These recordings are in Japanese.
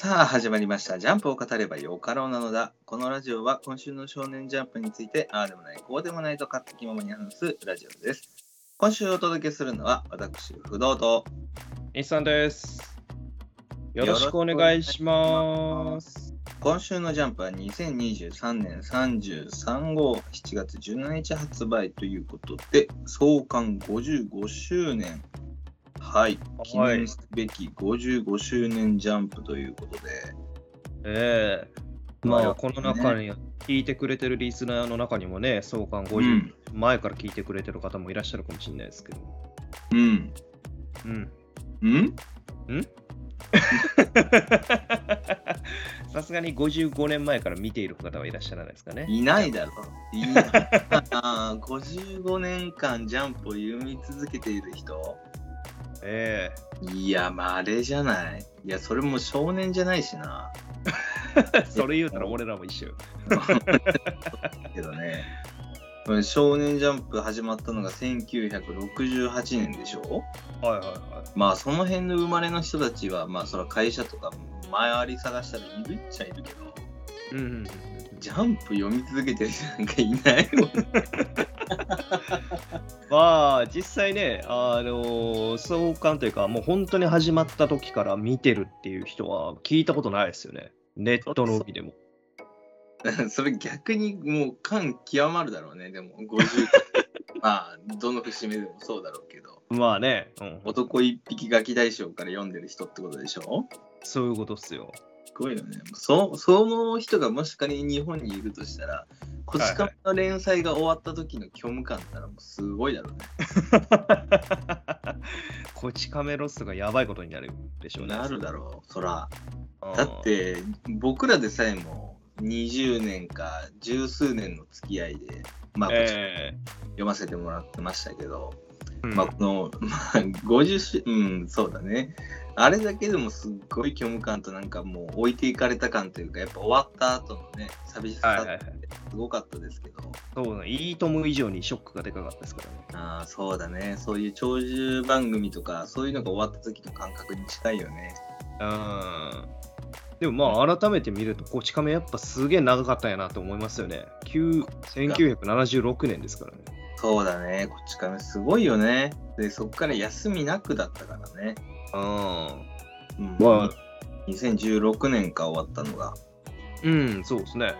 さあ始まりました。ジャンプを語ればよかろうなのだ。このラジオは今週の少年ジャンプについて、ああでもない、こうでもないと勝手気ままに話すラジオです。今週お届けするのは私、不動とインさんです。よろしくお願いします。今週のジャンプは2023年33号7月17日発売ということで、創刊55周年。はい、記はい念すべき55周年ジャンプということで、ええまあまあ、この中に、聞いてくれてるリスナーの中にもね、創刊50、うん前から聞いてくれてる方もいらっしゃるかもしれないですけど。うん。うん。うん？さすがに55年前から見ている方はいらっしゃらないですかね。いないだろう。いない。あー55年間ジャンプを読み続けている人えいや、まああれじゃない。いや、それも少年じゃないしな。え それ言うたら俺らも一緒。けどね。少年ジャンプ始まったのが1968年でしょ？はいはいはまあその辺の生まれの人たちは、まあそら会社とか周り探したらいるっちゃいるけど、うんうんジャンプ読み続けてる人なんかいないもん。まあ実際ね、あの創刊というか、もう本当に始まった時から見てるっていう人は聞いたことないですよね。ネットの海でも。それ逆にもう感極まるだろうね、でも50。まあ、どの節目でもそうだろうけど。まあね、うん、男一匹ガキ大将から読んでる人ってことでしょ？そういうことっすよ。すごいよね。そその人がもし仮に日本にいるとしたら、こち亀の連載が終わった時の虚無感ったらもうすごいだろうね。こち亀ロスがやばいことになるでしょうね。なるだろう、そら。うんだって、僕らでさえも20年か十数年の付き合いで、まあ、え読ませてもらってましたけど、えまあ、この、まあ、50し、うん、そうだね。あれだけでもすっごい虚無感となんかもう置いていかれた感というか、やっぱ終わった後のね、寂しさっはいはいはいてすごかったですけど、そうだね。いいとも以上にショックがでかかったですからね。ああ、そうだね。そういう長寿番組とか、そういうのが終わった時の感覚に近いよね。うん。でもまあ改めて見ると、こち亀やっぱすげえ長かったんやなと思いますよね。9 1976年ですからね。そうだね。こっち亀すごいよね。で、そっから休みなくだったからね。うん。うん、まあ2016年か終わったのが。うん、そうですね。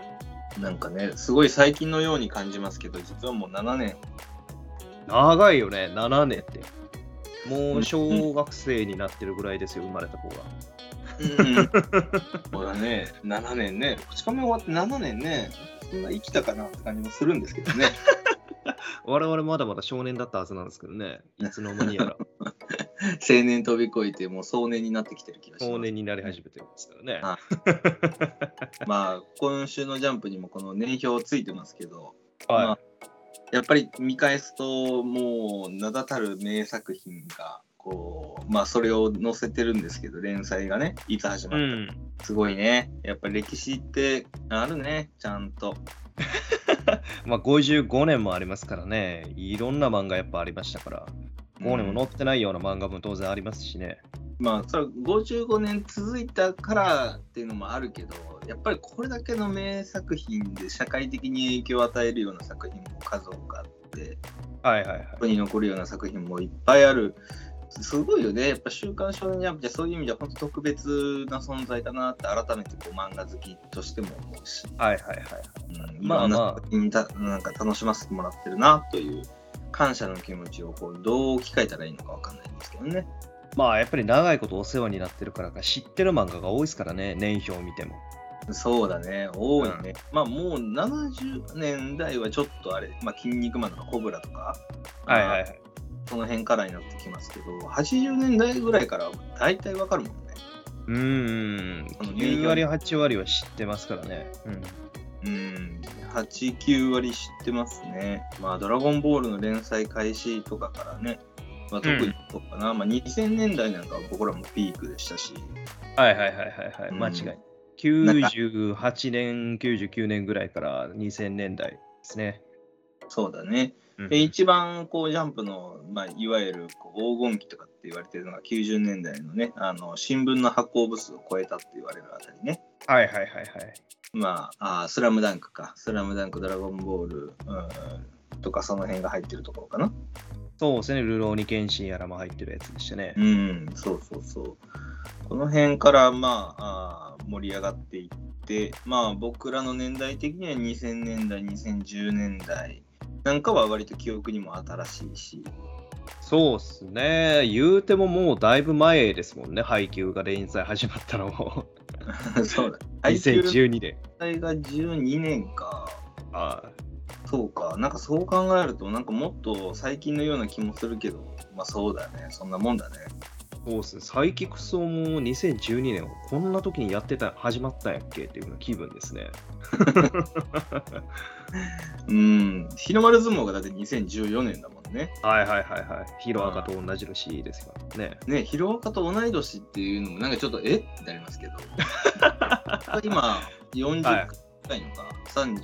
なんかね、すごい最近のように感じますけど、実はもう7年。長いよね、7年って。もう小学生になってるぐらいですよ、生まれた子が。うん、そ うだね、7年ね。こち亀終わって7年ね。そんな生きたかなって感じもするんですけどね。我々まだまだ少年だったはずなんですけどね、いつの間にやら 青年飛び越えて、もう壮年になってきてる気がします。少年になり始めてるんですからね。あ まあ、今週のジャンプにもこの年表ついてますけど、まはあやっぱり見返すと、もう名だたる名作品が、こう、まあ、それを載せてるんですけど、連載がね、いつ始い。まったかん。すごいね。やっぱり歴史ってあるね、ちゃんと。まあ55年もありますからね、いろんな漫画やっぱありましたから、5年も載ってないような漫画も当然ありますしね。まあ、それは55年続いたからっていうのもあるけど、やっぱりこれだけの名作品で社会的に影響を与えるような作品も数多くあって、はいはいはい。ここに残るような作品もいっぱいある。すごいよね。やっぱ週刊少年ジャンプってそういう意味では本当特別な存在だなって改めてこう漫画好きとしても思うし、はいはいはい。うん、まあままあなんか楽しませてもらってるなという感謝の気持ちをこうどう置き換えたらいいのかわかんないんですけどね。まあやっぱり長いことお世話になってるからか知ってる漫画が多いですからね、年表を見ても。そうだね、多いね。まあもう70年代はちょっとあれ、まあ、筋肉マンとかコブラとか、はいはいはい。その辺からになってきますけど、80年代ぐらいからは大体わかるもんね。うーん、この9割、8割は知ってますからね。うん。うん、8、9割知ってますね。まあ、ドラゴンボールの連載開始とかからね、まあ、特にそうかな、まあ、2000年代なんかは僕らもピークでしたし、はいはいはいはいはい、うん間違いない。98年、99年ぐらいから2000年代ですね。そうだね。うんで、一番こうジャンプの、まあ、いわゆるこう黄金期とかって言われてるのが90年代のね、あの新聞の発行部数を超えたって言われるあたりね。はいはいはいはい。まあ、あースラムダンクか。スラムダンク、ドラゴンボール、うん、とかその辺が入ってるところかな。そうですね、ルローニケンシンやらも入ってるやつでしたね。うん、そうそうそう。この辺から、まあ、あー盛り上がっていって、まあ、僕らの年代的には2000年代、2010年代なんかは割と記憶にも新しいし、そうっすね。言うてももうだいぶ前ですもんね、配給が連載始まったのも。そうだ。配給2012年。年が12年か。あそうか。なんかそう考えると、なんかもっと最近のような気もするけど、まあそうだね。そんなもんだね。そうっすね。サイキクソも2012年、こんな時にやってた、始まったんやっけ？っていうような気分ですね。うん。日の丸相撲がだって2014年だもんね。はいはいはいはい。ヒロアカと同じ年ですからね。ね、ヒロアカと同い年っていうのもなんかちょっとえ？ってなりますけど 今40はい回のか、39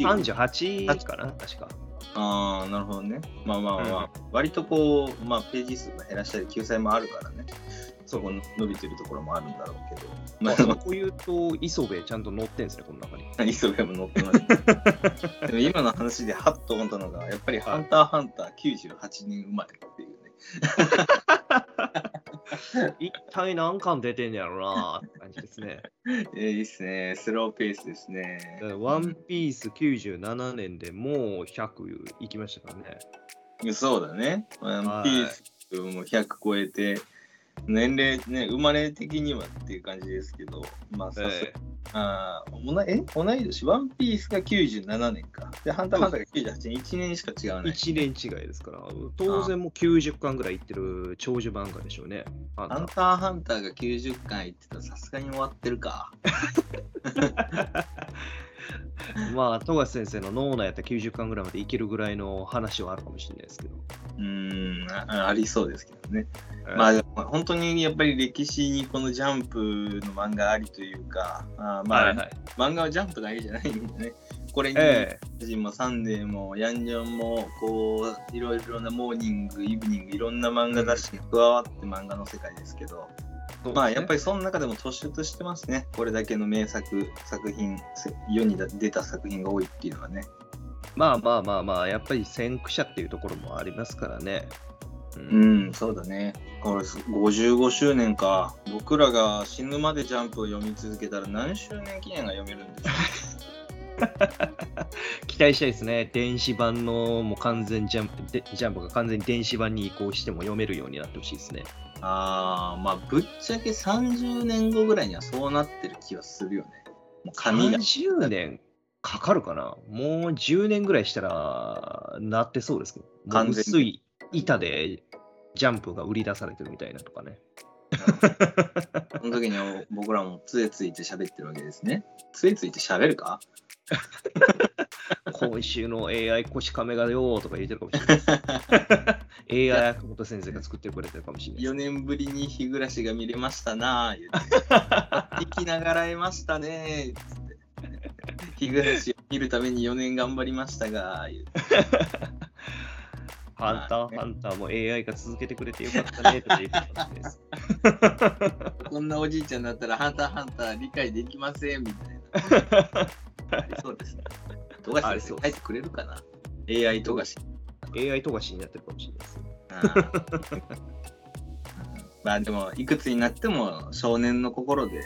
38かな、確か。ああなるほどね。まあまあまあ、割とこう、まあ、ページ数が減らしたり救済もあるからね。そこ伸びてるところもあるんだろうけど。ままあ、あそこ言うと、磯部ちゃんと載ってんすね、この中に。磯部も載ってます でも今の話でハッと思ったのがやっぱり「ハンターハンター」98年生まれっていうね 一体何巻出てんやろなって感じですね。えーいいっすねスローペースですねワンピース97年でもう100いきましたからね。そうだね。ワンピースも100超えて、年齢ね、生まれ的にはっていう感じですけど、まあ、さすえあーおなえ？同い年、ワンピースが97年か。で、ハンターハンターが98年、1年しか違わない。1年違いですから、当然もう90巻ぐらいいってる長寿漫画でしょうね。ハンターハンターが90回いってたらさすがに終わってるか。まあ、富樫先生の脳内やったら90巻ぐらいまでいけるぐらいの話はあるかもしれないですけど。うーんあ、ありそうですけどね。まあでも本当にやっぱり歴史にこのジャンプの漫画ありというか、あーまあ、はいはい。漫画はジャンプだけじゃないんでね。これに、えジジもサンデーもヤンジョンもこういろいろなモーニングイブニングいろんな漫画雑誌が加わって漫画の世界ですけど、えまあやっぱり。りその中でも突出してますねこれだけの名作作品せ世に出た作品が多いっていうのはねまあまあまあまあ、やっぱり先駆者っていうところもありますからね。ううんそうだねこれ55周年か僕らが死ぬまでジャンプを読み続けたら何周年記念が読めるんでしょ 期待したいですね。電子版のもう完全ジャンプでジャンプが完全に電子版に移行しても読めるようになってほしいですね。あーまあぶっちゃけ30年後ぐらいにはそうなってる気はするよねもう紙が30年かかるかな？もう10年ぐらいしたらなってそうですけど。薄い板でジャンプが売り出されてるみたいなとかね。その時には僕らも杖ついて喋ってるわけですね。杖ついて喋るか？今週の AI 腰亀がよーとか言ってるかもしれない。AI 赤本先生が作ってくれてるかもしれないです ?4 年ぶりに日暮らしが見れましたなぁ、言って。生きながらえましたねー、つって。日暮らしを見るために4年頑張りましたが、言って。ハンター、ハンターも AI が続けてくれてよかったねとか言ってるかもしれないです。こんなおじいちゃんだったら、ハンターハンター理解できません、みたいな。そうですね。富樫先生書いてくれるかな ?AI 富樫。AI 富樫になってるかもしれないです。まあでもいくつになっても少年の心で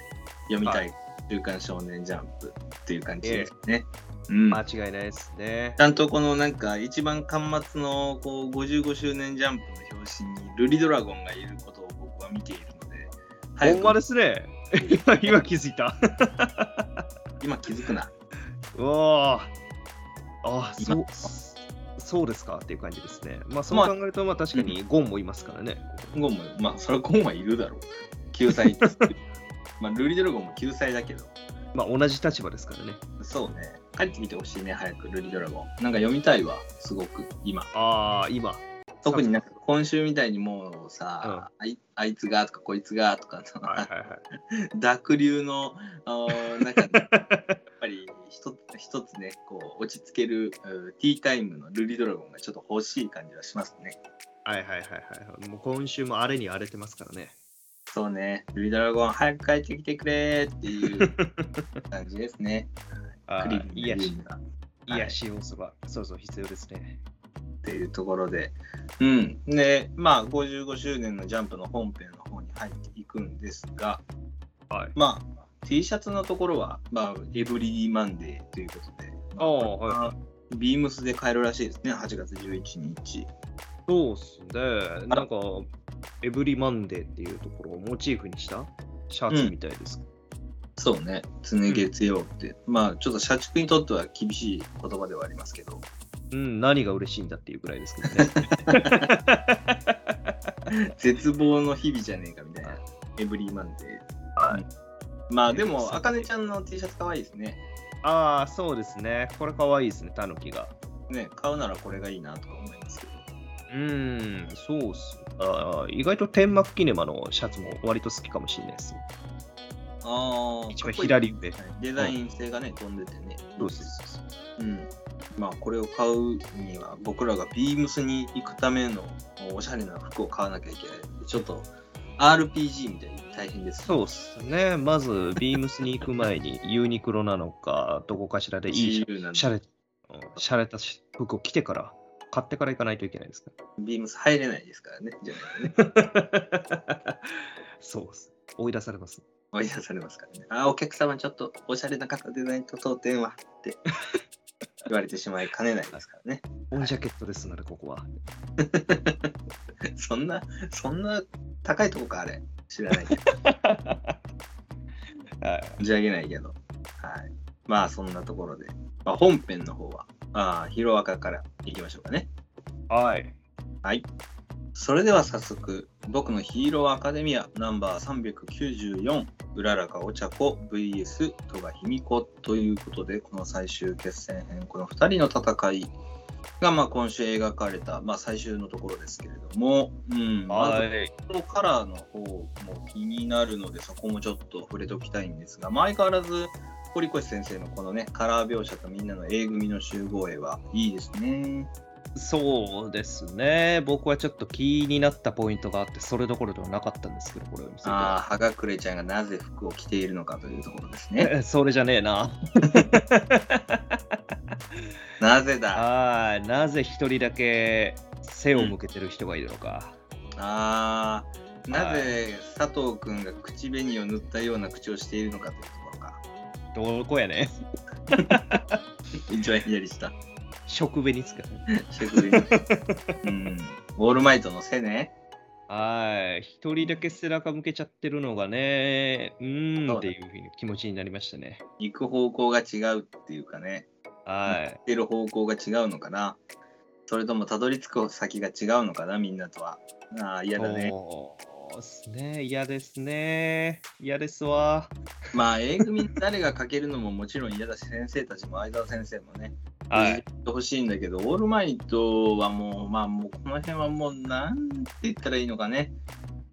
読みたい「週刊少年ジャンプ」っていう感じですね。うん、間違いないですねち。ゃんとこのなんか一番端末のこう55周年ジャンプの表紙にルリドラゴンがいることを僕は見ているので、ほんまですね。今今気づいた。今気づくな。うわーあそ今う、そうですか？っていう感じですね。まあそう考えると、まあ確かにゴンもいますからね。ゴンも、まあそれはゴンはいるだろう。救済。まあルリドラゴンも救済だけど。まあ同じ立場ですからね。そうね。帰ってきてほしいね、早く、ルリドラゴン。なんか読みたいわ、すごく、今。ああ、今。特になんか今週みたいにもうさ、あいあいつがとかこいつがとか、はいはいはい。濁流の中でやっぱり一つ一つね、こう落ち着けるうティータイムのルリドラゴンがちょっと欲しい感じはしますね。はいはいはいはい。もう今週も荒れに荒れてますからね。そうね、ルリドラゴン早く帰ってきてくれーっていう感じですね。あクリー癒し、が癒し要素が、そうそう必要ですね。っていうところで、うん。で、まあ、55周年のジャンプの本編の方に入っていくんですが、はい。まあ、T シャツのところは、まあ、エブリディマンデーということで、ああ、はい。まあビームスで買えるらしいですね、8月11日。そうっすね。なんか、エブリマンデーっていうところをモチーフにしたシャツみたいです。そうね、常月曜って、まあ、ちょっと社畜にとっては厳しい言葉ではありますけど、うん、何が嬉しいんだっていうぐらいですけどね。絶望の日々じゃねえかみたいな、エブリマンデー。はいまあ、でも、あかねちゃんの T シャツ可愛いですね。ああ、そうですね。これかわいいですね、タヌキが。ね、買うならこれがいいなとか思いますけど。うーん、そうっす。あー意外と天幕キネマのシャツも割と好きかもしれないです。ああ、一番左上。デザイン性がね、飛んでてね。そうそうそうそう。うん。まあ、これを買うには、僕らがビームスに行くためのおしゃれな服を買わなきゃいけない。ちょっと RPG みたいに大変です。そうっすね。まず、ビームスに行く前に ユニクロなのか、どこかしらでいいしゃれ、うんしゃれたし服を着てから、買ってから行かないといけないですか？ビームス入れないですからね。じゃね。ら。そうっす。追い出されます。追い出されますからね。あー、お客様ちょっとおしゃれな方でないと当店はって 言われてしまいかねないですからね。オンジャケットですので、ここは。そんな、そんな高いとこか、あれ。知らないけど。はい。存じ上げないけど。はい。まあ、そんなところで。まあ、本編の方は、あーヒロアカからいきましょうかね。はい。はい。それでは早速、僕のヒーローアカデミアナンバー394、うららかお茶子 VS 戸賀卑弥子ということで、この最終決戦編、この2人の戦いが、まあ、今週描かれた、まあ、最終のところですけれども、うん、まずカラーの方も気になるので、そこもちょっと触れておきたいんですが、まあ相変わらず、堀越先生のこのね、カラー描写とみんなの A 組の集合絵はいいですね。そうですね。僕はちょっと気になったポイントがあって、それどころではなかったんですけど、これを見せて。ああ、はがくれちゃんがなぜ服を着ているのかというところですね。えそれじゃねえな。なぜだ？ああ、なぜ一人だけ背を向けてる人がいるのか。ああ、なぜ佐藤くんが口紅を塗ったような口をしているのかというところか。どこやね。一番左下。食紅ですからね。食紅うん。オールマイトの背ね。はい。一人だけ背中向けちゃってるのがね、うーんっていうふうに気持ちになりましたね。行く方向が違うっていうかね。はい。出る方向が違うのかなそれともたどり着く先が違うのかなみんなとは。ああ、嫌だね。そうですね。嫌ですね。嫌ですわ。まあ、A 組誰が書けるのももちろん嫌だし、先生たちも相沢先生もね、はい。やってほしいんだけど、オールマイトはもう、まあ、もうこの辺はもう、なんて言ったらいいのかね。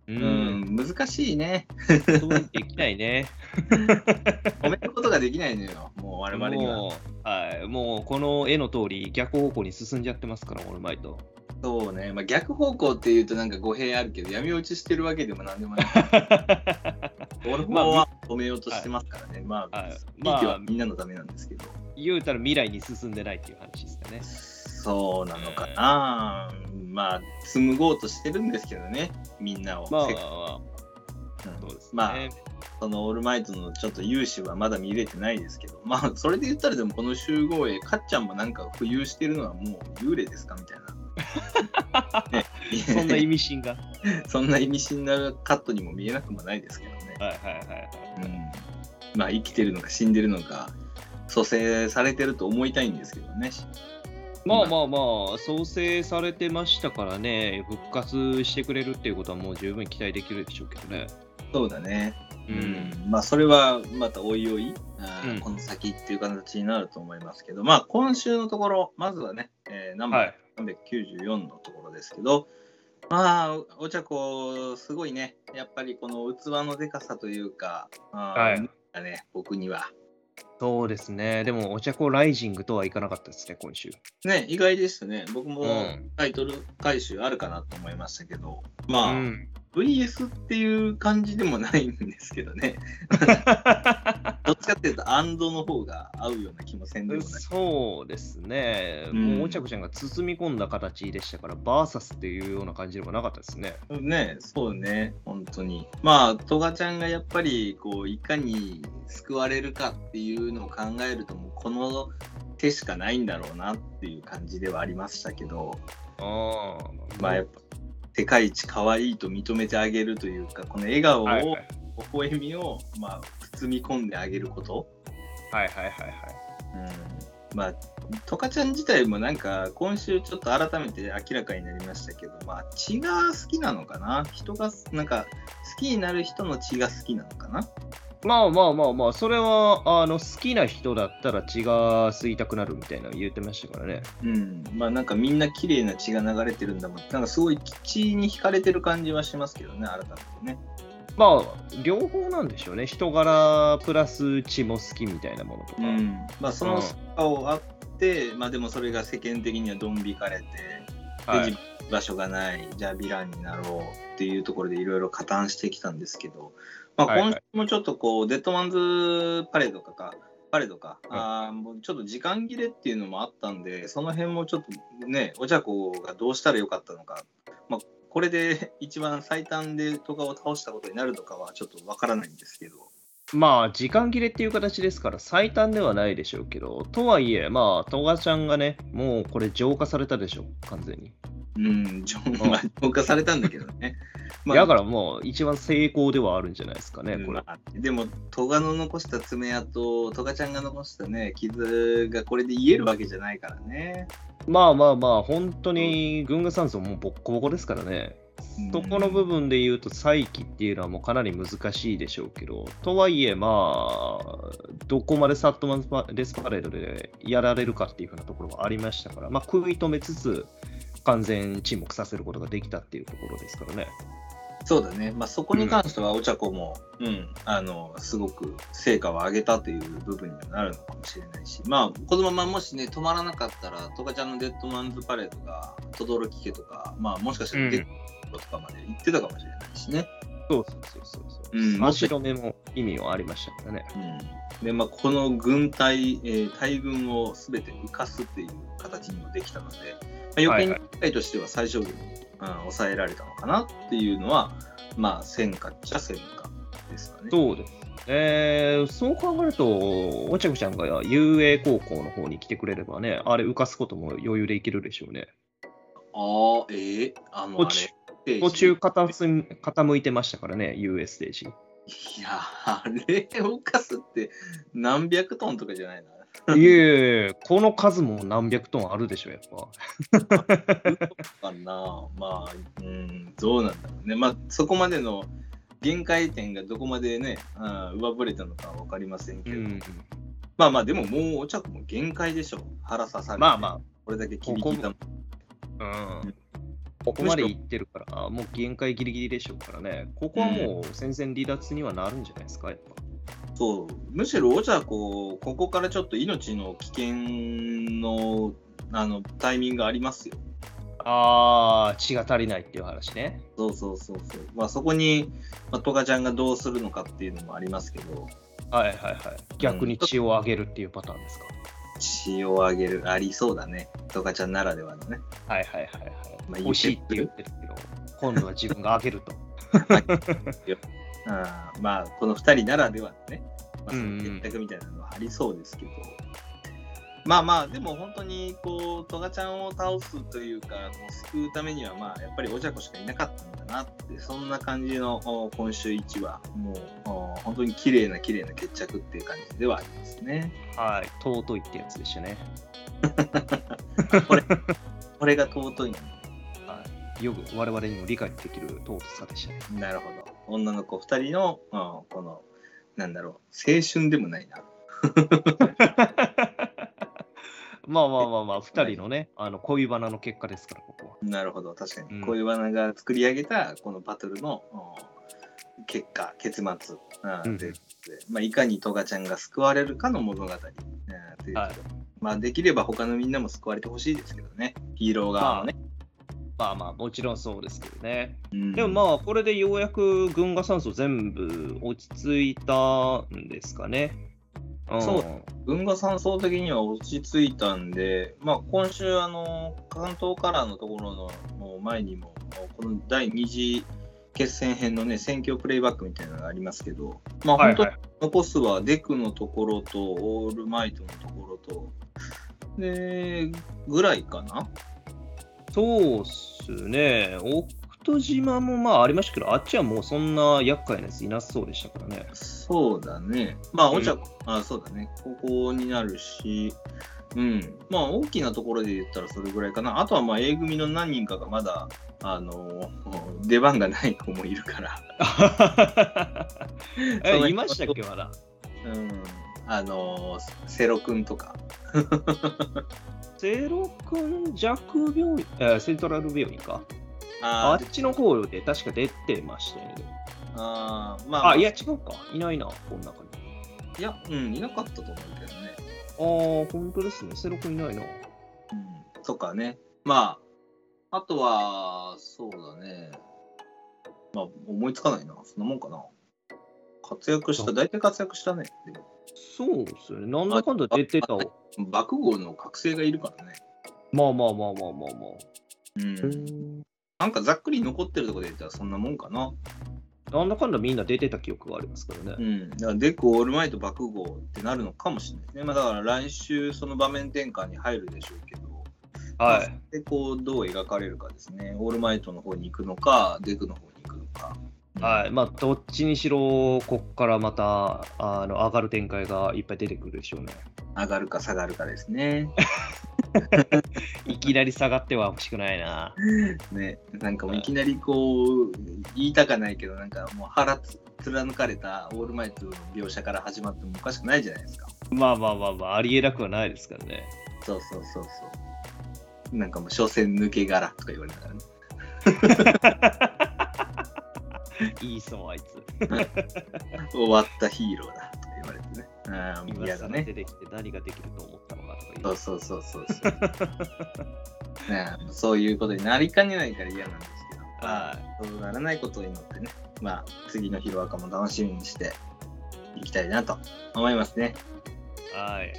ううん、難しいね。できないね。褒めることができないのよ、もう我々には。もう、はい。もう、この絵の通り、逆方向に進んじゃってますから、オールマイト。そうね、まあ、逆方向っていうとなんか語弊あるけど、闇落ちしてるわけでもなんでもない。俺まあもは止めようとしてますからね。まあ、まあみんなのためなんですけど。言うたら未来に進んでないっていう話ですかね。そうなのかな、まあ、紡ごうとしてるんですけどね、みんなを。まあ、せまあ、うんそうですね。まあ、そのオールマイトのちょっと勇姿はまだ見れてないですけど、まあ、それで言ったらでもこの集合絵、かっちゃんもなんか浮遊してるのはもう幽霊ですかみたいな。ねそんな意味深が。そんな意味深なカットにも見えなくもないですけどね。はいはいはいはい。うん、まあ、生きてるのか死んでるのか、蘇生されてると思いたいんですけどね。まあまあまあ、創生されてましたからね、復活してくれるっていうことはもう十分期待できるでしょうけどね。そうだね。ううん、まあそれはまたおいおい、うんこの先っていう形になると思いますけど、まあ今週のところ、まずはね、えー、ナンバはい。ー394のところですけど、まあ、お茶子、すごいね、やっぱりこの器のでかさというか、あーはいだね、僕には。そうですね。でも、お茶子ライジングとはいかなかったですね、今週。ね、意外でしたね。僕もうんタイトル回収あるかなと思いましたけど、まあ、うん。VS っていう感じでもないんですけどね。どっちかっていうと、アンドの方が合うような気もせんでもない。そうですね。うんもうお茶子ちゃんが包み込んだ形でしたから、バーサスっていうような感じでもなかったですね。ね、そうね、本当に。まあ、トガちゃんがやっぱり、こう、いかに救われるかっていうのを考えると、もうこの手しかないんだろうなっていう感じではありましたけど、ああ。まあ、やっぱ、世界一可愛いと認めてあげるというか、この笑顔を、はいはい微笑みを、まあ、包み込んであげること？はいはいはいはい。うん、まあ、トカちゃん自体もなんか、今週ちょっと改めて明らかになりましたけど、まあ、血が好きなのかな？人が、なんか、好きになる人の血が好きなのかな？まあまあまあまあ、それはあの好きな人だったら血が吸いたくなるみたいなの言ってましたからね。うん。まあ、なんかみんな綺麗な血が流れてるんだもん。なんかすごい血に惹かれてる感じはしますけどね、改めてね。まあ、両方なんでしょうね。人柄プラス血も好きみたいなものとか。うん。まあ、その顔あって、まあでもそれが世間的にはドン引かれて、はい場所がない、じゃあヴィランになろうっていうところでいろいろ加担してきたんですけど、まあ、はいはい今週もちょっとこう、デッドマンズパレードかか、パレードか、うんあーもうちょっと時間切れっていうのもあったんで、その辺もちょっとね、お茶子がどうしたらよかったのか、まあ、これで一番最短でトガを倒したことになるのかはちょっとわからないんですけど、まあ、時間切れっていう形ですから、最短ではないでしょうけど、とはいえ、まあ、トガちゃんがね、もうこれ浄化されたでしょ、完全に。うん、浄化されたんだけどね。まあだからもう、一番成功ではあるんじゃないですかね、これ。まあでも、トガの残した爪痕、トガちゃんが残したね、傷がこれで癒えるわけじゃないからね。まあまあまあ、本当に、軍具酸素もボッコボコですからね。そこの部分で言うと、再起っていうのはもうかなり難しいでしょうけど、とはいえ、まあ、どこまでサットマンレスパレードでやられるかっていうふうなところはありましたから、まあ、食い止めつつ、完全沈黙させることができたっていうところですからね。そうだね、まあ、そこに関しては、お茶子も、うん、あの、すごく成果を上げたという部分にはなるのかもしれないし、まあ、このままもしね、止まらなかったら、トガちゃんのデッドマンズパレードが、轟家とか、まあ、もしかしたらデッドとかまで行ってたかもしれないしね。そうそうそうそうそう。うん足止めも意味はありましたからね。うん、で、まあ、この軍隊、えー大軍をすべて浮かすっていう形にもできたので、まあ、余計にはいとしては最小限に、うん抑えられたのかなっていうのは、まあ、戦果っちゃ戦果ですかね。そうです。えー、そう考えると、おちゃくちゃんが遊泳高校の方に来てくれればね、あれ浮かすことも余裕でいけるでしょうね。ああ、えー、あの、あ途中れ、途中片傾いてましたからね、UA ステージ。いや、あれを浮かすって何百トンとかじゃないな。いえいえ、この数も何百トンあるでしょ、やっぱ。かなまあ、うん、どうなんだろうね。まあ、そこまでの限界点がどこまでね、あー上振れたのかは分かりませんけど、うん、まあまあ、でももうお茶子も限界でしょ。腹刺されて。まあまこれだけ切り切ったもん。あ、うん。ここまでいってるから、もう限界ギリギリでしょうからね。ここはもう戦線離脱にはなるんじゃないですか、やっぱ。そう。むしろお茶子、ここからちょっと命の危険のあのタイミングありますよ。あー、血が足りないっていう話ね。そうそうそうそう。まあそこに、まあ、トガちゃんがどうするのかっていうのもありますけど、はいはいはい。逆に血を上げるっていうパターンですか？血をあげる、ありそうだね。トガちゃんならではのね。はいはいはいはい。まあ欲しいって言ってるけど、今度は自分が上げると。あーまあ、この2人ならではのね、まあ、そうんうんの結託みたいなのはありそうですけど、まあまあ、でも本当に、こう、トガちゃんを倒すというか、こう救うためには、まあ、やっぱりお茶子しかいなかったんだなって、そんな感じのお今週1話、もう、お本当に綺麗な綺麗な決着っていう感じではありますね。はい。尊いってやつでしたね。これ、これが尊いのはい。よく我々にも理解できる尊さでしたね。なるほど。女の子2人の、うんこの、なんだろう、青春でもないな。まあまあまあまあ、二人のね、あの恋バナの結果ですから、ここは。なるほど、確かに。うん恋バナが作り上げたこのバトルの、結果、結末。あうんでまあ、いかにトガちゃんが救われるかの物語。あというはいまあ、できれば他のみんなも救われてほしいですけどね。ヒーロー側もね。まあまあ、もちろんそうですけどね。うんでもまあ、これでようやく軍が酸素全部落ち着いたんですかね。んそう軍が山荘的には落ち着いたんで、まあ、今週、あの関東カラーのところの前にも、この第2次決戦編のね、選挙プレイバックみたいなのがありますけど、まあ、本当に。残すはデクのところと、オールマイトのところと、で、ぐらいかな？そうっすね。奥戸島もまあありましたけど、あっちはもうそんな厄介なやついなさそうでしたからね。そうだね。まあ、うんお茶、あ、そうだね。ここになるし、うん。まあ、大きなところで言ったらそれぐらいかな。あとは、まあ、A 組の何人かがまだ、あの出番がない子もいるから。え、いましたっけ、まだ？うん。あのセロ君とか。セロ君弱病院、えーセントラル病院か？ああっちの方で確か出てましたよね。あー、まあ、あ、いや、違うか。いないな、この中に。いや、うん、いなかったと思うけどね。ああ、本当ですね。セロ君いないな。うん。とかね。まあ、あとは、そうだね。まあ、思いつかないな。そんなもんかな。活躍した、大体活躍したね。でもそうですよね。なんだかんだ出てた。あ爆豪の覚醒がいるからね。まあまあまあまあまあまあ。うん。なんかざっくり残ってるところで言ったらそんなもんかな。なんだかんだみんな出てた記憶がありますからね。うん。だからデク、オールマイト、爆豪ってなるのかもしれないですね。まあだから来週その場面転換に入るでしょうけど。はい。で、こう、どう描かれるかですね。オールマイトの方に行くのか、デクの方に行くのか。はい。まあ、どっちにしろ、こっからまた、あの、上がる展開がいっぱい出てくるでしょうね。上がるか下がるかですね。いきなり下がっては欲しくないな。ね、なんかもういきなりこう、言いたかないけど、なんかもう腹つ貫かれたオールマイトの描写から始まってもおかしくないじゃないですか。まあまあまあまあ、ありえなくはないですからね。そうそうそうそう。なんかもう、所詮抜け殻とか言われたからね。いいそう、あいつ。終わったヒーローだとか言われてね。ああ、今嫌だね。更出てきて何ができると思ったのかとか言そうそうそうそうそう。ねえそういうことになりかねないから嫌なんですけど、まあ、そうならないことを祈ってね、まあ、次のヒロアカも楽しみにしていきたいなと思いますね。はい。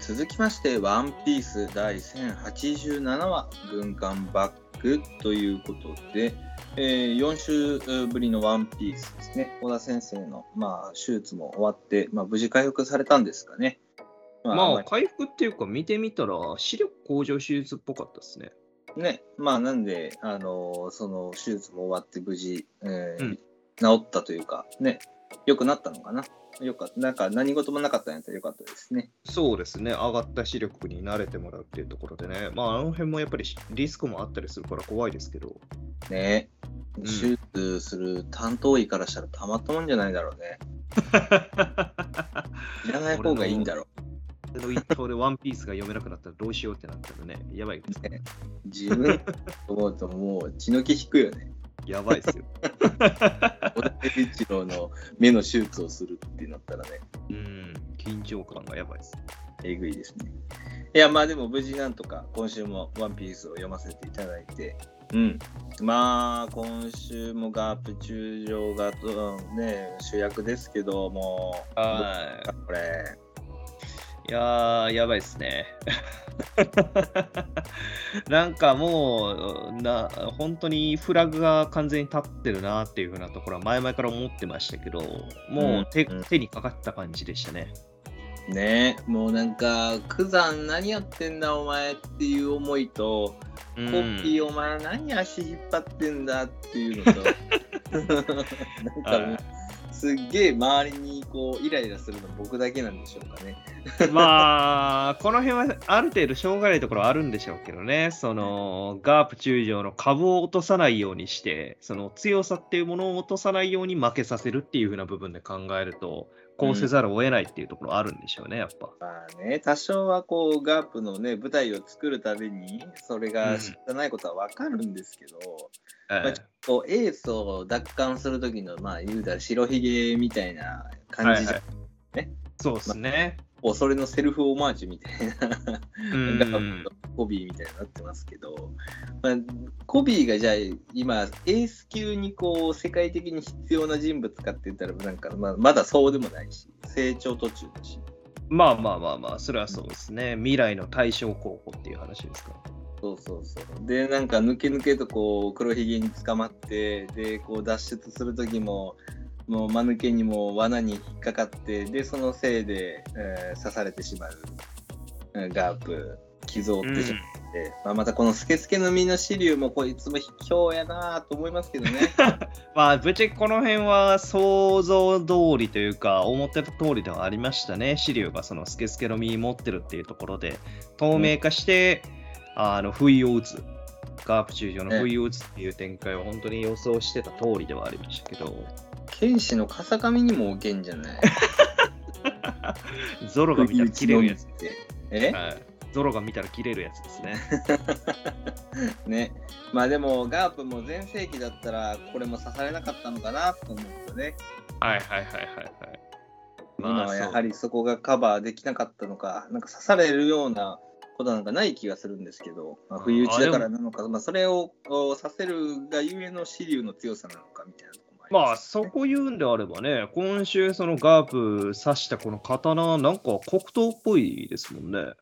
続きまして、ワンピース第1087話、軍艦バックということで、えー4週ぶりのワンピースですね。小田先生の、まあ、手術も終わって、まあ、無事回復されたんですかね。ままあ、回復っていうか、見てみたら、視力向上手術っぽかったですね。ね、まあなんで、あのその手術も終わって無事、えーうん治ったというか、ね、良くなったのかな？よかった。なんか何事もなかったんやったらよかったですね。そうですね、上がった視力に慣れてもらうっていうところでね、まあ、あの辺もやっぱりリスクもあったりするから怖いですけど、ね、ん手術する担当医からしたらたまったもんじゃないだろうね。いらない方がいいんだろその一方でワンピースが読めなくなったらどうしようってなったらね、やばいですう。ね、自分と思うともう血の気引くよね。やばいですよ。小田栄一郎の目の手術をするってなったらね。うん、緊張感がやばいです。えぐいですね。いや、まあでも無事なんとか今週もワンピースを読ませていただいて、うん。まあ今週もガープ中将がうんね、主役ですけども、はこれ、い。いやー、やばいですね。なんかもうな、本当にフラグが完全に立ってるなっていう風なところは前々から思ってましたけど、もう手,、うん手にかかった感じでしたね。ね、もうなんか、クザン何やってんだお前っていう思いと、ココッピーお前何足引っ張ってんだっていうのと、なんかもう、すっげえ周りにこうイライラするの僕だけなんでしょうかね。まあ、この辺はある程度しょうがないところはあるんでしょうけどね、そのガープ中将の株を落とさないようにして、その強さっていうものを落とさないように負けさせるっていう風な部分で考えると、こうせざるを得ないっていうところあるんでしょうね、やっぱ。まあね、多少はこうガープのね舞台を作るたびにそれが知らないことはわかるんですけど、まあえこうエースを奪還する時のまあ言うたら白ひげみたいな感じじゃん、はいそうですね。こうそれのセルフオマージュみたいな。コビーみたいになってますけど、まあ、コビーがじゃあ今エース級にこう世界的に必要な人物かって言ったらなんかまあまだそうでもないし成長途中だし。まあまあまあまあ、それはそうですね。未来の対象候補っていう話ですか。そうそうそう。でなんか抜け抜けとこう黒ひげに捕まってでこう脱出する時ももう間抜けにも罠に引っかかってでそのせいで、えー刺されてしまう。うんガープ。傷を負ってしまって、まあ、またこのスケスケの実の支流もこいつも卑怯やなと思いますけどね。まあ、ぶっちゃけこの辺は想像通りというか、思ってた通りではありましたね。資料がそのスケスケの実持ってるっていうところで、透明化して、あの不意を打つ。ガープ中将の不意を打つっていう展開を本当に予想してた通りではありましたけど、剣士の風上にも置けんじゃない ゾロが見たら切れるやつ。ってえ？はい、ゾロが見たら切れるやつですね。ねまあでもガープも全盛期だったらこれも刺されなかったのかなと思うとねはいはいはいはいはい。今はやはり。りそこがカバーできなかったのか、なんか刺されるようなことなんかない気がするんですけど、まあ、不意打ちだからなのか、まあ、それをおさせるがゆえの支流の強さなのかみたいなまあ、ます、そこ言うんであればね、今週そのガープ刺したこの刀、なんか黒刀っぽいですもんね。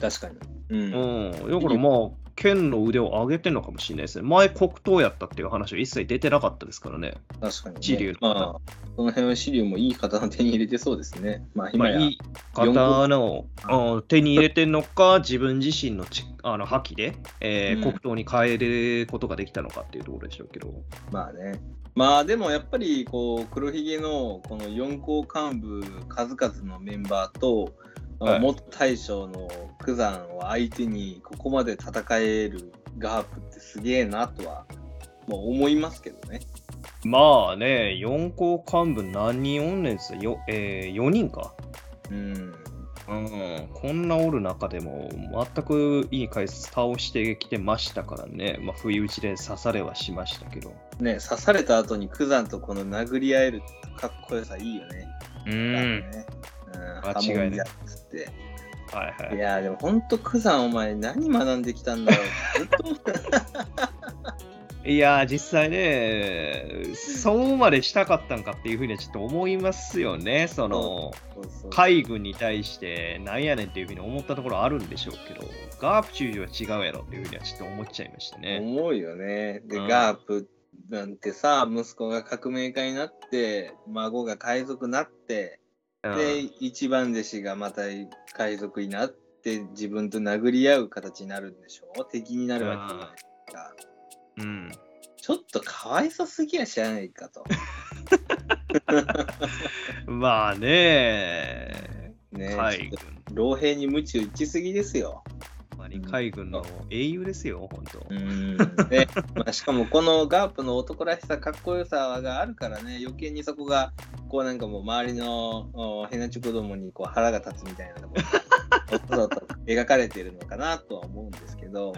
確かに。うん。うん。だからまあ、剣の腕を上げてるのかもしれないですね。前黒刀やったっていう話は一切出てなかったですからね。確かに、ね。支流のまあ、その辺は支流もいい刀手に入れてそうですね。まあ、まあ、いい刀をうん手に入れてんのか、自分自身のちあの覇気で、えーうん黒刀に変えることができたのかっていうところでしょうけど。まあね。まあでもやっぱりこう黒ひげのこの四校幹部数々のメンバーと、はい元大将の九山を相手にここまで戦えるガープってすげえなとはもう思いますけどね。まあね、四校幹部何人おんねんすよ、えー、4人か。うん。うん、こんなおる中でも全くいい回数倒してきてましたからね、まあ、不意打ちで刺されはしましたけど。ね刺された後に九山とこの殴り合えるかっこよさいいよね。うねうん、間違いない。はいはいい。やーでもほんと九山お前何学んできたんだろう。ずっといやー、実際ね、そうまでしたかったんかっていうふうにはちょっと思いますよね。その、海軍に対してなんやねんっていうふうに思ったところあるんでしょうけど、ガープ中将は違うやろっていうふうにはちょっと思っちゃいましたね。思うよね。で、うんガープなんてさ、息子が革命家になって、孫が海賊になって、うんで、一番弟子がまた海賊になって、自分と殴り合う形になるんでしょ？敵になるわけじゃないですか。うん。ちょっとかわいそすぎやしゃないかと。まあね、ね海ちょっ軍、と老兵に鞭打ちすぎですよ。まに海軍の英雄ですよ、本当。うん。で、まあ、しかもこのガープの男らしさかっこよさがあるからね余計にそこがこうなんかもう周りのおヘナチョコどもにこう腹が立つみたいなところがと描かれてるのかなとは思うんですけど。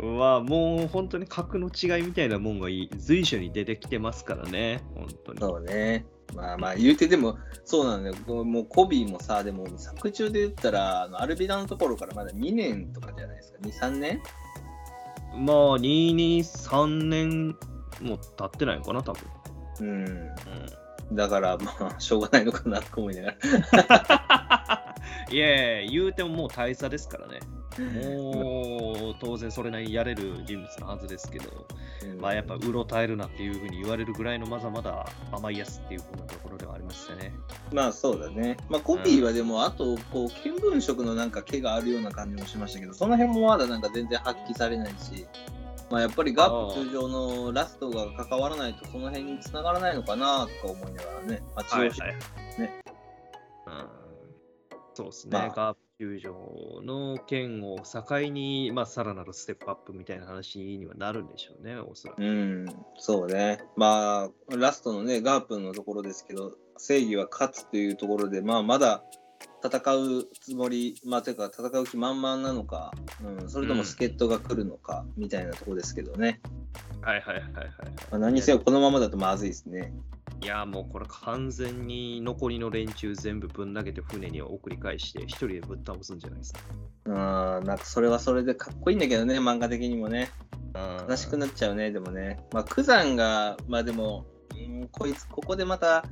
はもう本当に格の違いみたいなもんがい随所に出てきてますからね、本当に。そうねまあまあ言うてでもそうなんだよ。もうコビーもさでも作中で言ったらあのアルビダのところからまだ2年とかじゃないですか。23年？まあ、2、2、3年も経ってないのかな、多分。うん。うんだからまあしょうがないのかなと思いながら。いやいや、言うてももう大差ですからね。もう当然それなりにやれる人物のはずですけど、まあやっぱうろたえるなっていうふうに言われるぐらいのまだまだ甘いやつっていうふうなところではありましたね。まあそうだね。まあコピーはでも、あと、こう、見聞色のなんか毛があるような感じもしましたけど、その辺もまだなんか全然発揮されないし、まあやっぱりガップ通常のラストが関わらないとその辺に繋がらないのかなとか思いながらね、まあ、治療しはい。ね。うん、そうですね、まあ。ガープ球場の件を境に、まあ、さらなるステップアップみたいな話にはなるんでしょうね、おそらく。うん、そうね。まあ、ラストのね、ガープのところですけど、正義は勝つというところで、まあまだ戦うつもり、まあというか戦う気満々なのか、うん、それとも助っ人が来るのか、みたいなところですけどね。はいはいはいはい。まあ、何にせよこのままだとまずいですね。いや、もうこれ完全に残りの連中全部ぶん投げて船に送り返して、一人でぶっ倒すんじゃないですか。うん、なんかそれはそれでかっこいいんだけどね、漫画的にもね。うん悲しくなっちゃうね、でもね。まあ、九山が、まあでも、うんこいつ、ここでまた、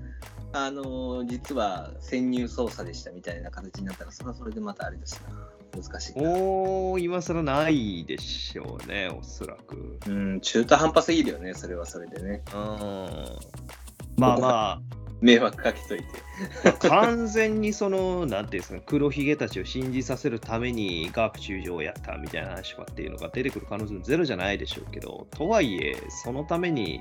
あのー実は潜入捜査でしたみたいな形になったら、それはそれでまたあれだしな。難しいな。もう今更ないでしょうね、おそらく。うん、中途半端すぎるよね、それはそれでね。うん。まあま迷惑かけといて。あ、完全にその、なんていうんですか、黒ひげたちを信じさせるためにガープ中将をやったみたいな話とかっていうのが出てくる可能性もゼロじゃないでしょうけど、とはいえ、そのために、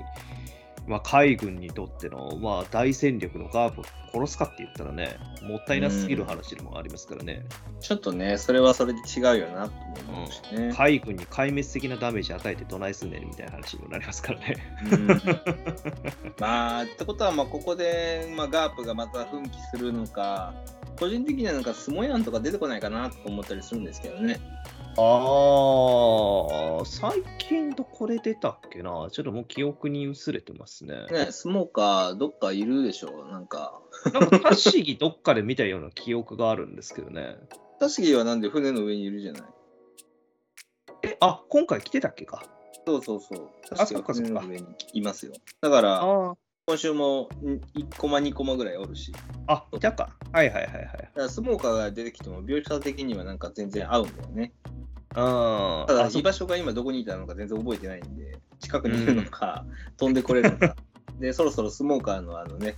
まあ、海軍にとっての、まあ、大戦力のガープを殺すかって言ったらね、もったいなすぎる話でもありますからね。ちょっとね、それはそれで違うよなと思うしね。海軍に壊滅的なダメージ与えてどないすんねんみたいな話にもなりますからね。うんまあ、ってことは、まあ、ここで、まあ、ガープがまた奮起するのか、個人的にはなんかスモヤンとか出てこないかなとか思ったりするんですけどね。ああ、最近どこで出たっけな？ちょっともう記憶に薄れてますね。ね、スモーカーどっかいるでしょう、なんか。なんか、タシギどっかで見たような記憶があるんですけどね。タシギはなんで船の上にいるじゃない？え、あ、今回来てたっけか？そうそうそう。あそっかそっか船の上にいますよ。だから、あ今週も1コマ2コマぐらいおるし。あ、いたか。はいはいはいはい。だからスモーカーが出てきても描写的にはなんか全然合うんだよね。あただ居場所が今どこにいたのか全然覚えてないんで、近くにいるのか、飛んでこれるのか。で、そろそろスモーカーのあのね、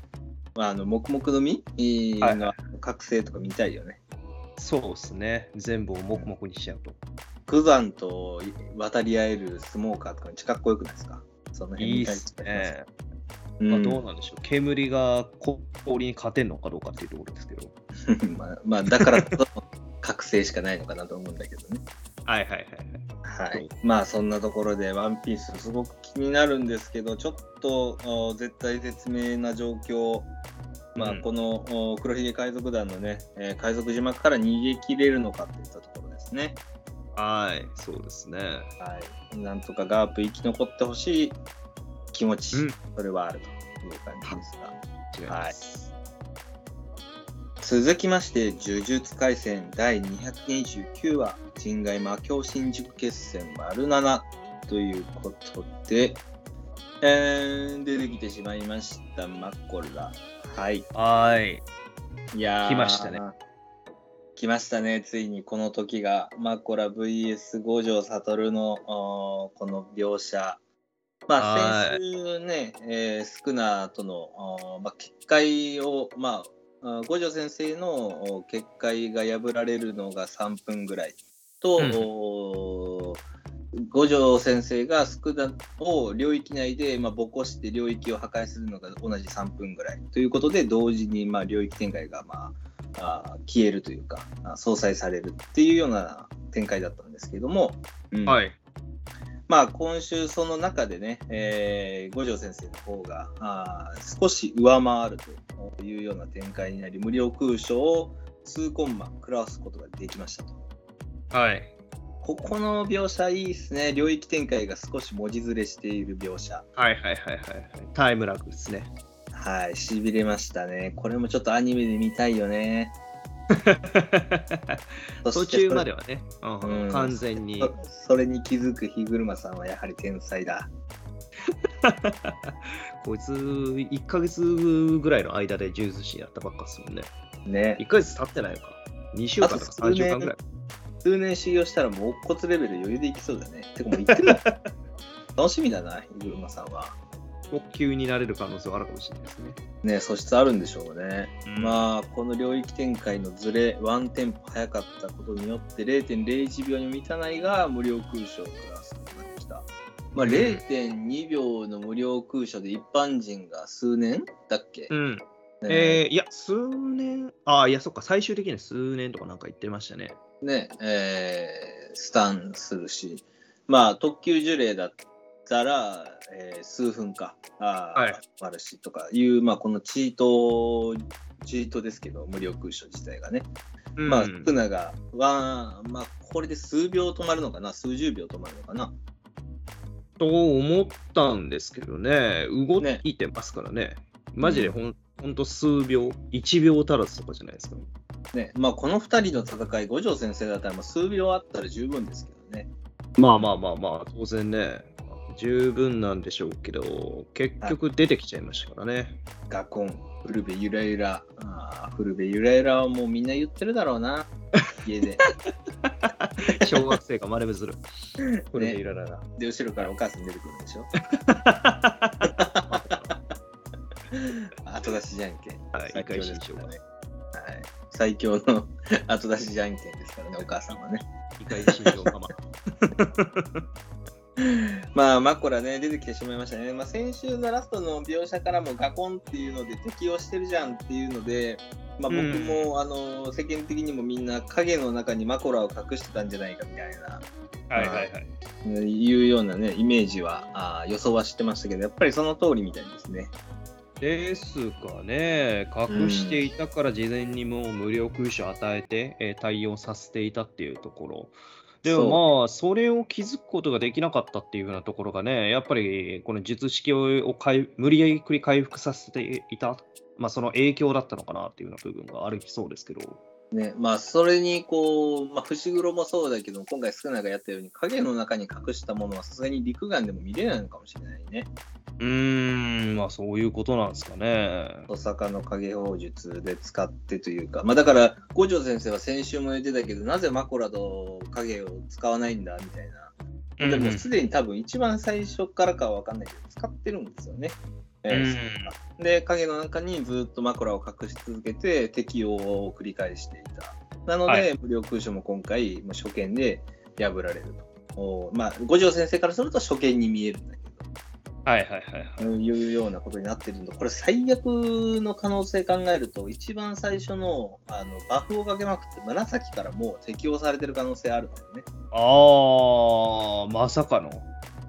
まあ、あの黙々の実はいの覚醒とか見たいよね。そうですね。全部を黙々にしちゃうと。九山と渡り合えるスモーカーとかめっちゃかっこよくないですか？その辺いいっ見たいすね。うんまあ、どうなんでしょう。煙が氷に勝てんのかどうかっていうところですけど。まあ、まあ、だから覚醒しかないのかなと思うんだけどね。はいはいはいはい。はい。まあそんなところで、ワンピースすごく気になるんですけど、ちょっとお絶対絶命な状況、まあうんこのお黒ひげ海賊団のね、えー海賊島から逃げ切れるのかといったところですね。はい、そうですね。はい。なんとかガープ生き残ってほしい気持ち、うんそれはあるという感じですが。違い。続きまして、呪術廻戦第229話、人外魔境新宿決戦丸7ということで、えー、出てきてしまいました、マコラ。はい。はい。いやー来ましたね。来ましたね、ついにこの時が、マコラ VS 五条悟のこの描写。まあ、はい先週ね、えースクナーとの、まあ、結界を、まあ、あ五条先生のお結界が破られるのが3分ぐらい。と、うん。五条先生がスクナを領域内で、まあ、ボコして領域を破壊するのが同じ3分ぐらい。ということで同時に、まあ、領域展開が、まあ、消えるというかあ相殺されるっていうような展開だったんですけども、うん。はい。まあ、今週その中でね、えー五条先生の方があー少し上回るというような展開になり無料空所を数コンマ食らわすことができましたと。はい。ここの描写いいですね。領域展開が少し文字ずれしている描写。はいはいはいはいはい。タイムラグですね。はい、しびれましたね。これもちょっとアニメで見たいよね。そ 途中まではね、うんうん完全に。そそれに気づく日車さんはやはり天才だ。こいつ、1ヶ月ぐらいの間でジュースシーンやったばっかっすもんね。ね。1ヶ月経ってないのか。2週間とかあと数3週間ぐらい。数年修行したらもう乙骨レベル余裕でいきそうだね。てかもう言ってる楽しみだな、日車さんは。特急になれる可能性はあるかもしれないですね。ね、素質あるんでしょうね。うんまあ、この領域展開のズレ、ワンテンポ早かったことによって0.01秒に満たないが無料空所をクラスことができた。まあ、うん0.2秒の無料空所で一般人が数年だっけ、うん。ねえー、いや、数年、ああ、いや、そっか、最終的には数年とかなんか言ってましたね。ね、えースタンするし、まあ、特急呪霊だったら、えー数分か、あーはいあるしとかいう、まあ、このチート、チートですけど、無料空所自体がね。うんまあ、スナが、ワン、まあ、これで数秒止まるのかな、数十秒止まるのかな。と思ったんですけどね、動いてますからね。マジでほん,、ほんと数秒、1秒足らずとかじゃないですか。ね、まあこの2人の戦い、五条先生だったらまあ数秒あったら十分ですけどね。まあまあまあまあ、当然ね、十分なんでしょうけど、結局出てきちゃいましたからね。ガコン、古部ゆらゆら。ああ、古部ゆらゆらはもうみんな言ってるだろうな、家で。小学生が真似する。古部ゆらゆら。で、後ろからお母さん出てくるんでしょ。後出しじゃんけん。はい、最強でからね。はい。最強の後出しじゃんけんですからね、お母さんはね。理解新庄ママ。まあ、マコラね、出てきてしまいましたね。まあ、先週のラストの描写からもガコンっていうので適応してるじゃんっていうので、まあ、僕も、あの世間的にもみんな影の中にマコラを隠してたんじゃないかみたいな、はいはいはい。いうようなね、イメージはあー予想はしてましたけど、やっぱりその通りみたいですね。ですかね、隠していたから事前にもう無料空所与えて、えー対応させていたっていうところ。でもまあ、それを気づくことができなかったっていうようなところがね、やっぱりこの術式を回無理やり回復させていた、まあ、その影響だったのかなっていうような部分があるそうですけど。ね、まあ、それにこう、まあ、伏黒もそうだけど、今回少ながやったように、影の中に隠したものはさすがに陸眼でも見れないのかもしれないね。うーん、まあそういうことなんですかね。大阪の影法術で使ってというか、まあ、だから五条先生は先週も言ってたけどなぜマコラと影を使わないんだみたいな、でもすでに多分一番最初からかは分かんないけど使ってるんですよね。えーで影の中にずっとマコラを隠し続けて適用を繰り返していた。なので、はい無料空所も今回初見で破られると。おまあ五条先生からすると初見に見えるんだけど。はいはいはいはい。いうようなことになってるんで、これ最悪の可能性考えると、一番最初のあのバフをかけまくって、紫からもう適用されてる可能性あるんだよね。ああ、まさかの。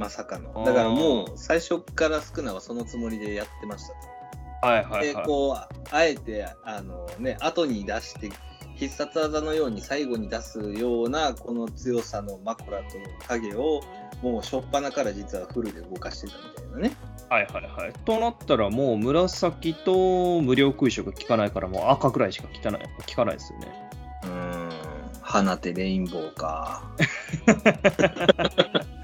まさかの。だからもう最初からスクナはそのつもりでやってましたと。で、はいはいはい。こう、あえて、あのね、後に出して、必殺技のように最後に出すようなこの強さのマコラと影をもう初っ端から実はフルで動かしてたみたいなね。はいはいはい。となったらもう紫と無料空所が効かないからもう赤ぐらいしか効かない効かないですよね。うーん、花手レインボーか。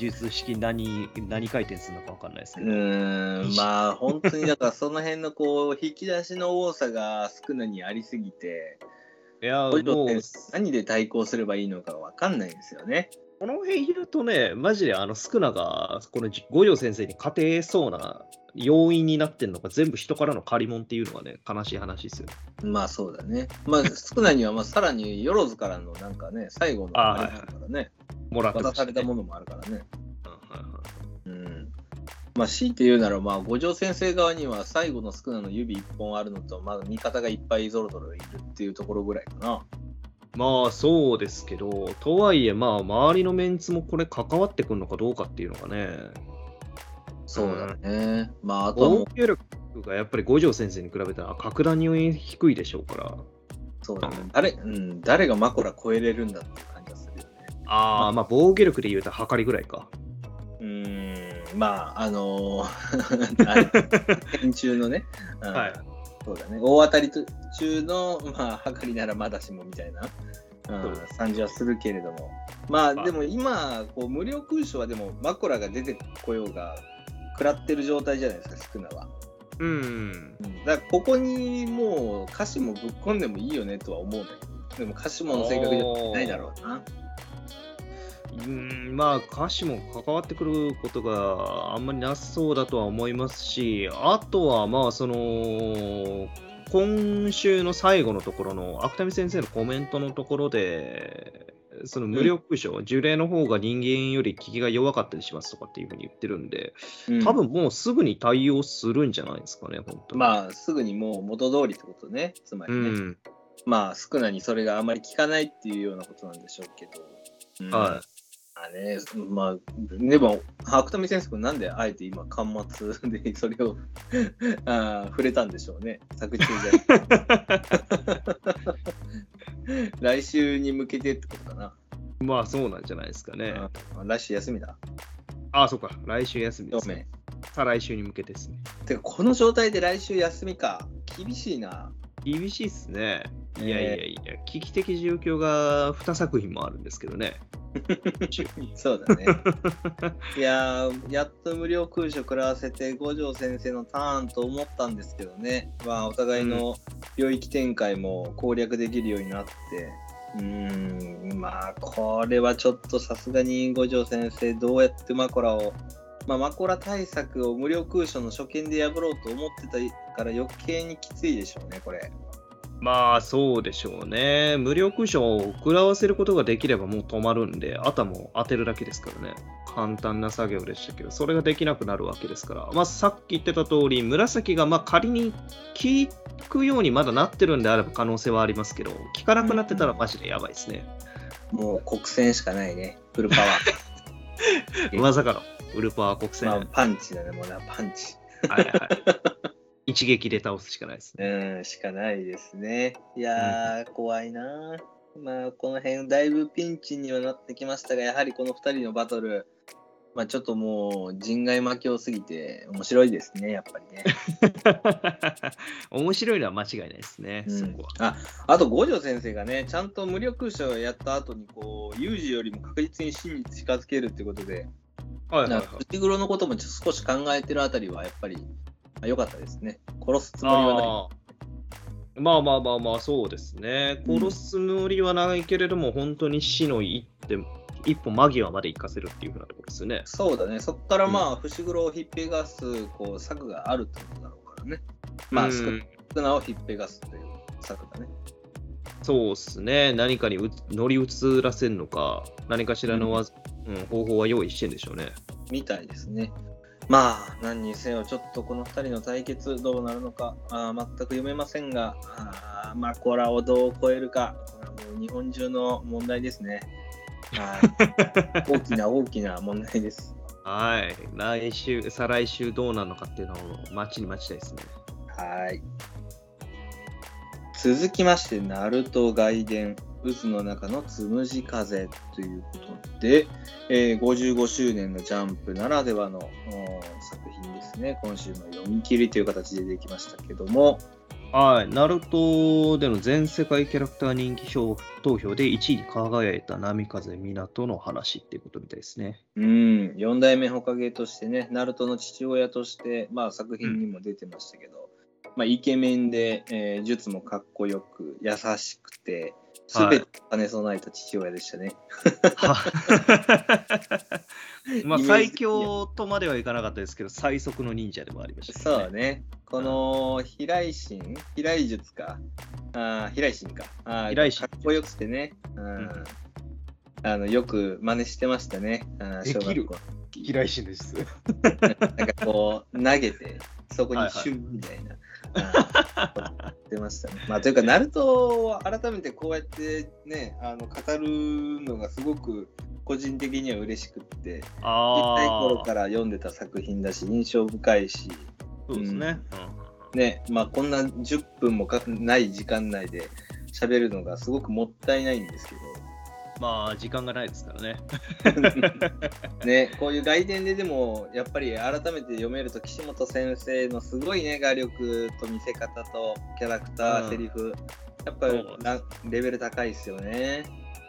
術式何何回転するのか分かんないですうけど。ーん、まあ本当にだからその辺のこう引き出しの多さが少なにありすぎて、いやもう何で対抗すればいいのかわかんないんですよね。この辺言うとね、マジであのスクナがこの五条先生に勝てそうな要因になってるのが全部人からの借り物っていうのがね、悲しい話ですよ。まあそうだね。まあ少なにはまあさらによろずからのなんかね、最後のあれだからね、もらって渡されたもの。のもあるからね。うん。まあ強いて言うなら、まあ五条先生側には最後のスクナの指一本あるのと、まあ味方がいっぱいゾロゾロいるっていうところぐらいかな。まあそうですけど、とはいえ、まあ周りのメンツもこれ関わってくるのかどうかっていうのがね、そうだね。まああとはもう防御力がやっぱり五条先生に比べたら格段に低いでしょうから。そうだね。誰、うん、誰がマコラ超えれるんだっていう感じがするよね。ああ、まあ防御力で言うと測りぐらいか。うーん、まあ、あのー、編中のね、うん。はい。そうだね、大当たり中の、まあ、はかりならまだしもみたいな、うん。感じはするけれども、まあ、まあ。でも今、こう無料空所はでも、マコラが出てこようが、食らってる状態じゃないですか、スクナは。うん。うん。だから、ここにもう歌詞もぶっ込んでもいいよねとは思うんだけど、でも歌詞もの性格じゃないだろうな。うんまあ歌詞も関わってくることがあんまりなさそうだとは思いますし、あとはまあその今週の最後のところの芥見先生のコメントのところで、その無力書、呪霊の方が人間より効きが弱かったりしますとかっていうふうに言ってるんで、うん多分もうすぐに対応するんじゃないですかね、本当に。まあ、すぐにもう元通りってことね、つまりね。うん、まあ、少なにそれがあまり効かないっていうようなことなんでしょうけど。うんはい。まあね、まあ、でも、白富先生君なんであえて今、端末で それをあー触れたんでしょうね、作中で。来週に向けてってことかな。まあそうなんじゃないですかね。あ来週休みだ。ああ、そうか。来週休みです、表ね。再来週に向けてですね。明。てか、この状態で来週休みか。厳しいな。厳しいっすね。いやいえやいや、危機的状況が2作品もあるんですけどね。そうだね。いや、やっと無料空所食らわせて五条先生のターンと思ったんですけどね。まあ、お互いの領域展開も攻略できるようになって。うーん、まあ、これはちょっとさすがに五条先生、どうやってマコラを、まあ、マコラ対策を無料空所の初見で破ろうと思ってたから余計にきついでしょうね、これ。まあそうでしょうね。無料クッションを食らわせることができればもう止まるんで、あとはもう当てるだけですからね。簡単な作業でしたけど、それができなくなるわけですから。まあさっき言ってた通り、紫がまあ仮に効くようにまだなってるんであれば可能性はありますけど、効かなくなってたらマジでやばいですね。もう国戦しかないね、フルパワー。まさかのウルパー国戦。まあは、パンチだね、もうな、パンチ。いはい。一撃で倒すしかないですね。うん、しかないですね。いやー、怖いなーまあ、この辺、だいぶピンチにはなってきましたが、やはりこの2人のバトル、まあ、ちょっともう、人外魔境すぎて、面白いですね、やっぱりね。面白いのは間違いないですね、うんそこは。ああと、五条先生がね、ちゃんと無力者をやった後に、こう、有事よりも確実に死に近づけるってことで、はいはいはいなんか、伏黒のことも少し考えてるあたりは、やっぱり、あ良かったですね。殺すつもりはない。まあまあまあまあ、そうですね。うん殺すつもりはないけれども、本当に死の一手一歩間際まで行かせるっていうふうなところですよね。そうだね、そこからまあ、伏黒をひっぺがすこう策があるってことだろうからね。まあ、うん少少なをひっぺがすという策だね。そうですね。何かにう乗り移らせるのか、何かしらのわ、うん方法は用意してんでしょうね。みたいですね。まあ、何にせよ、ちょっとこの2人の対決どうなるのか、あー全く読めませんが、あーマコラをどう超えるか、これはもう日本中の問題ですね。はい 大きな大きな問題です。はい。来週、再来週どうなるのかっていうのを待ちに待ちたいですね。はい。続きまして、ナルト外伝、渦の中のつむじ風ということで、えー55周年のジャンプならではのお作品ですね。今週の読み切りという形でできましたけども、はい。ナルトでの全世界キャラクター人気票投票で1位に輝いた波風湊の話っていうことみたいですね。うん、4代目ホカゲとしてね、ナルトの父親として、まあ、作品にも出てましたけど、まあ、イケメンで、えー術もかっこよく、優しくて、すべて兼ね備えた父親でしたね。まあ最強とまではいかなかったですけど、最速の忍者でもありました、そうね。この平井心平井術か？あー平井心か。あー平井心かっこよくてね。うんんあのよく真似してましたね。あーできる平井心です。なんかこう、投げて、そこにはいはいシュンみたいな。あーやっ てましたね。まあ、というか、ナルトを改めてこうやってね、あの語るのがすごく個人的には嬉しくって、ちっちゃい頃あから読んでた作品だし、印象深いし、そうですね。ね、まあこんな10分もかない時間内で喋るのがすごくもったいないんですけまあ、時間がないですからね。ど、ね、こういう外伝ででもやっぱり改めて読めると岸本先生のすごいね画力と見せ方とキャラクター、うんセリフやっぱりレベル高いですよね。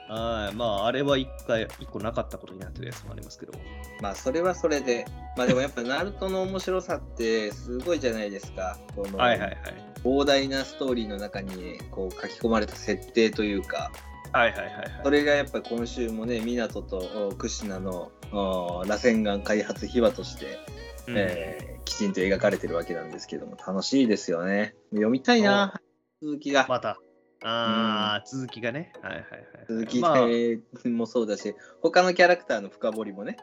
はい。まあ、あれは一回、一個なかったことになってるやつもありますけど。まあそれはそれで、まあでもやっぱナルトの面白さってすごいじゃないですか。このはいはいはい。膨大なストーリーの中にこう書き込まれた設定というか、はいはいはいはい。それがやっぱり今週もね、湊とおクシナのお螺旋岩開発秘話として、うんえーきちんと描かれてるわけなんですけども、楽しいですよね。読みたいな、続きが。また。ああ、続きがね。はいはいはい。続きまあ、もそうだし、他のキャラクターの深掘りもね。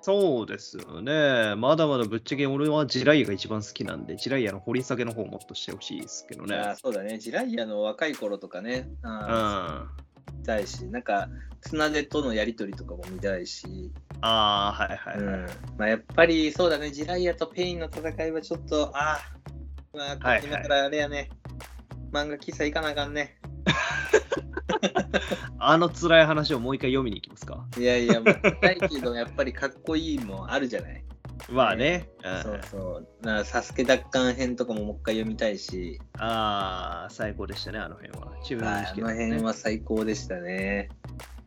そうですよね。まだまだぶっちゃけ俺はジライアが一番好きなんで、ジライアの掘り下げの方をもっとしてほしいですけどね。あーそうだね、ジライアの若い頃とかね、見たいし、なんか、綱手とのやりとりとかも見たいし、ああ、はいはいはい。うんまあ、やっぱりそうだね、自来也とペインの戦いはちょっと、ああ、まあ、はいはい今からあれやね、漫画喫茶行かなあかんね。あの辛い話をもう一回読みに行きますか？いやいや、もう高いけど、やっぱりかっこいいもんあるじゃない。まあね。そうそう。なサスケ奪還編とかももう一回読みたいし、ああ、最高でしたね、あの辺は。中はいあの辺は最高でしたね。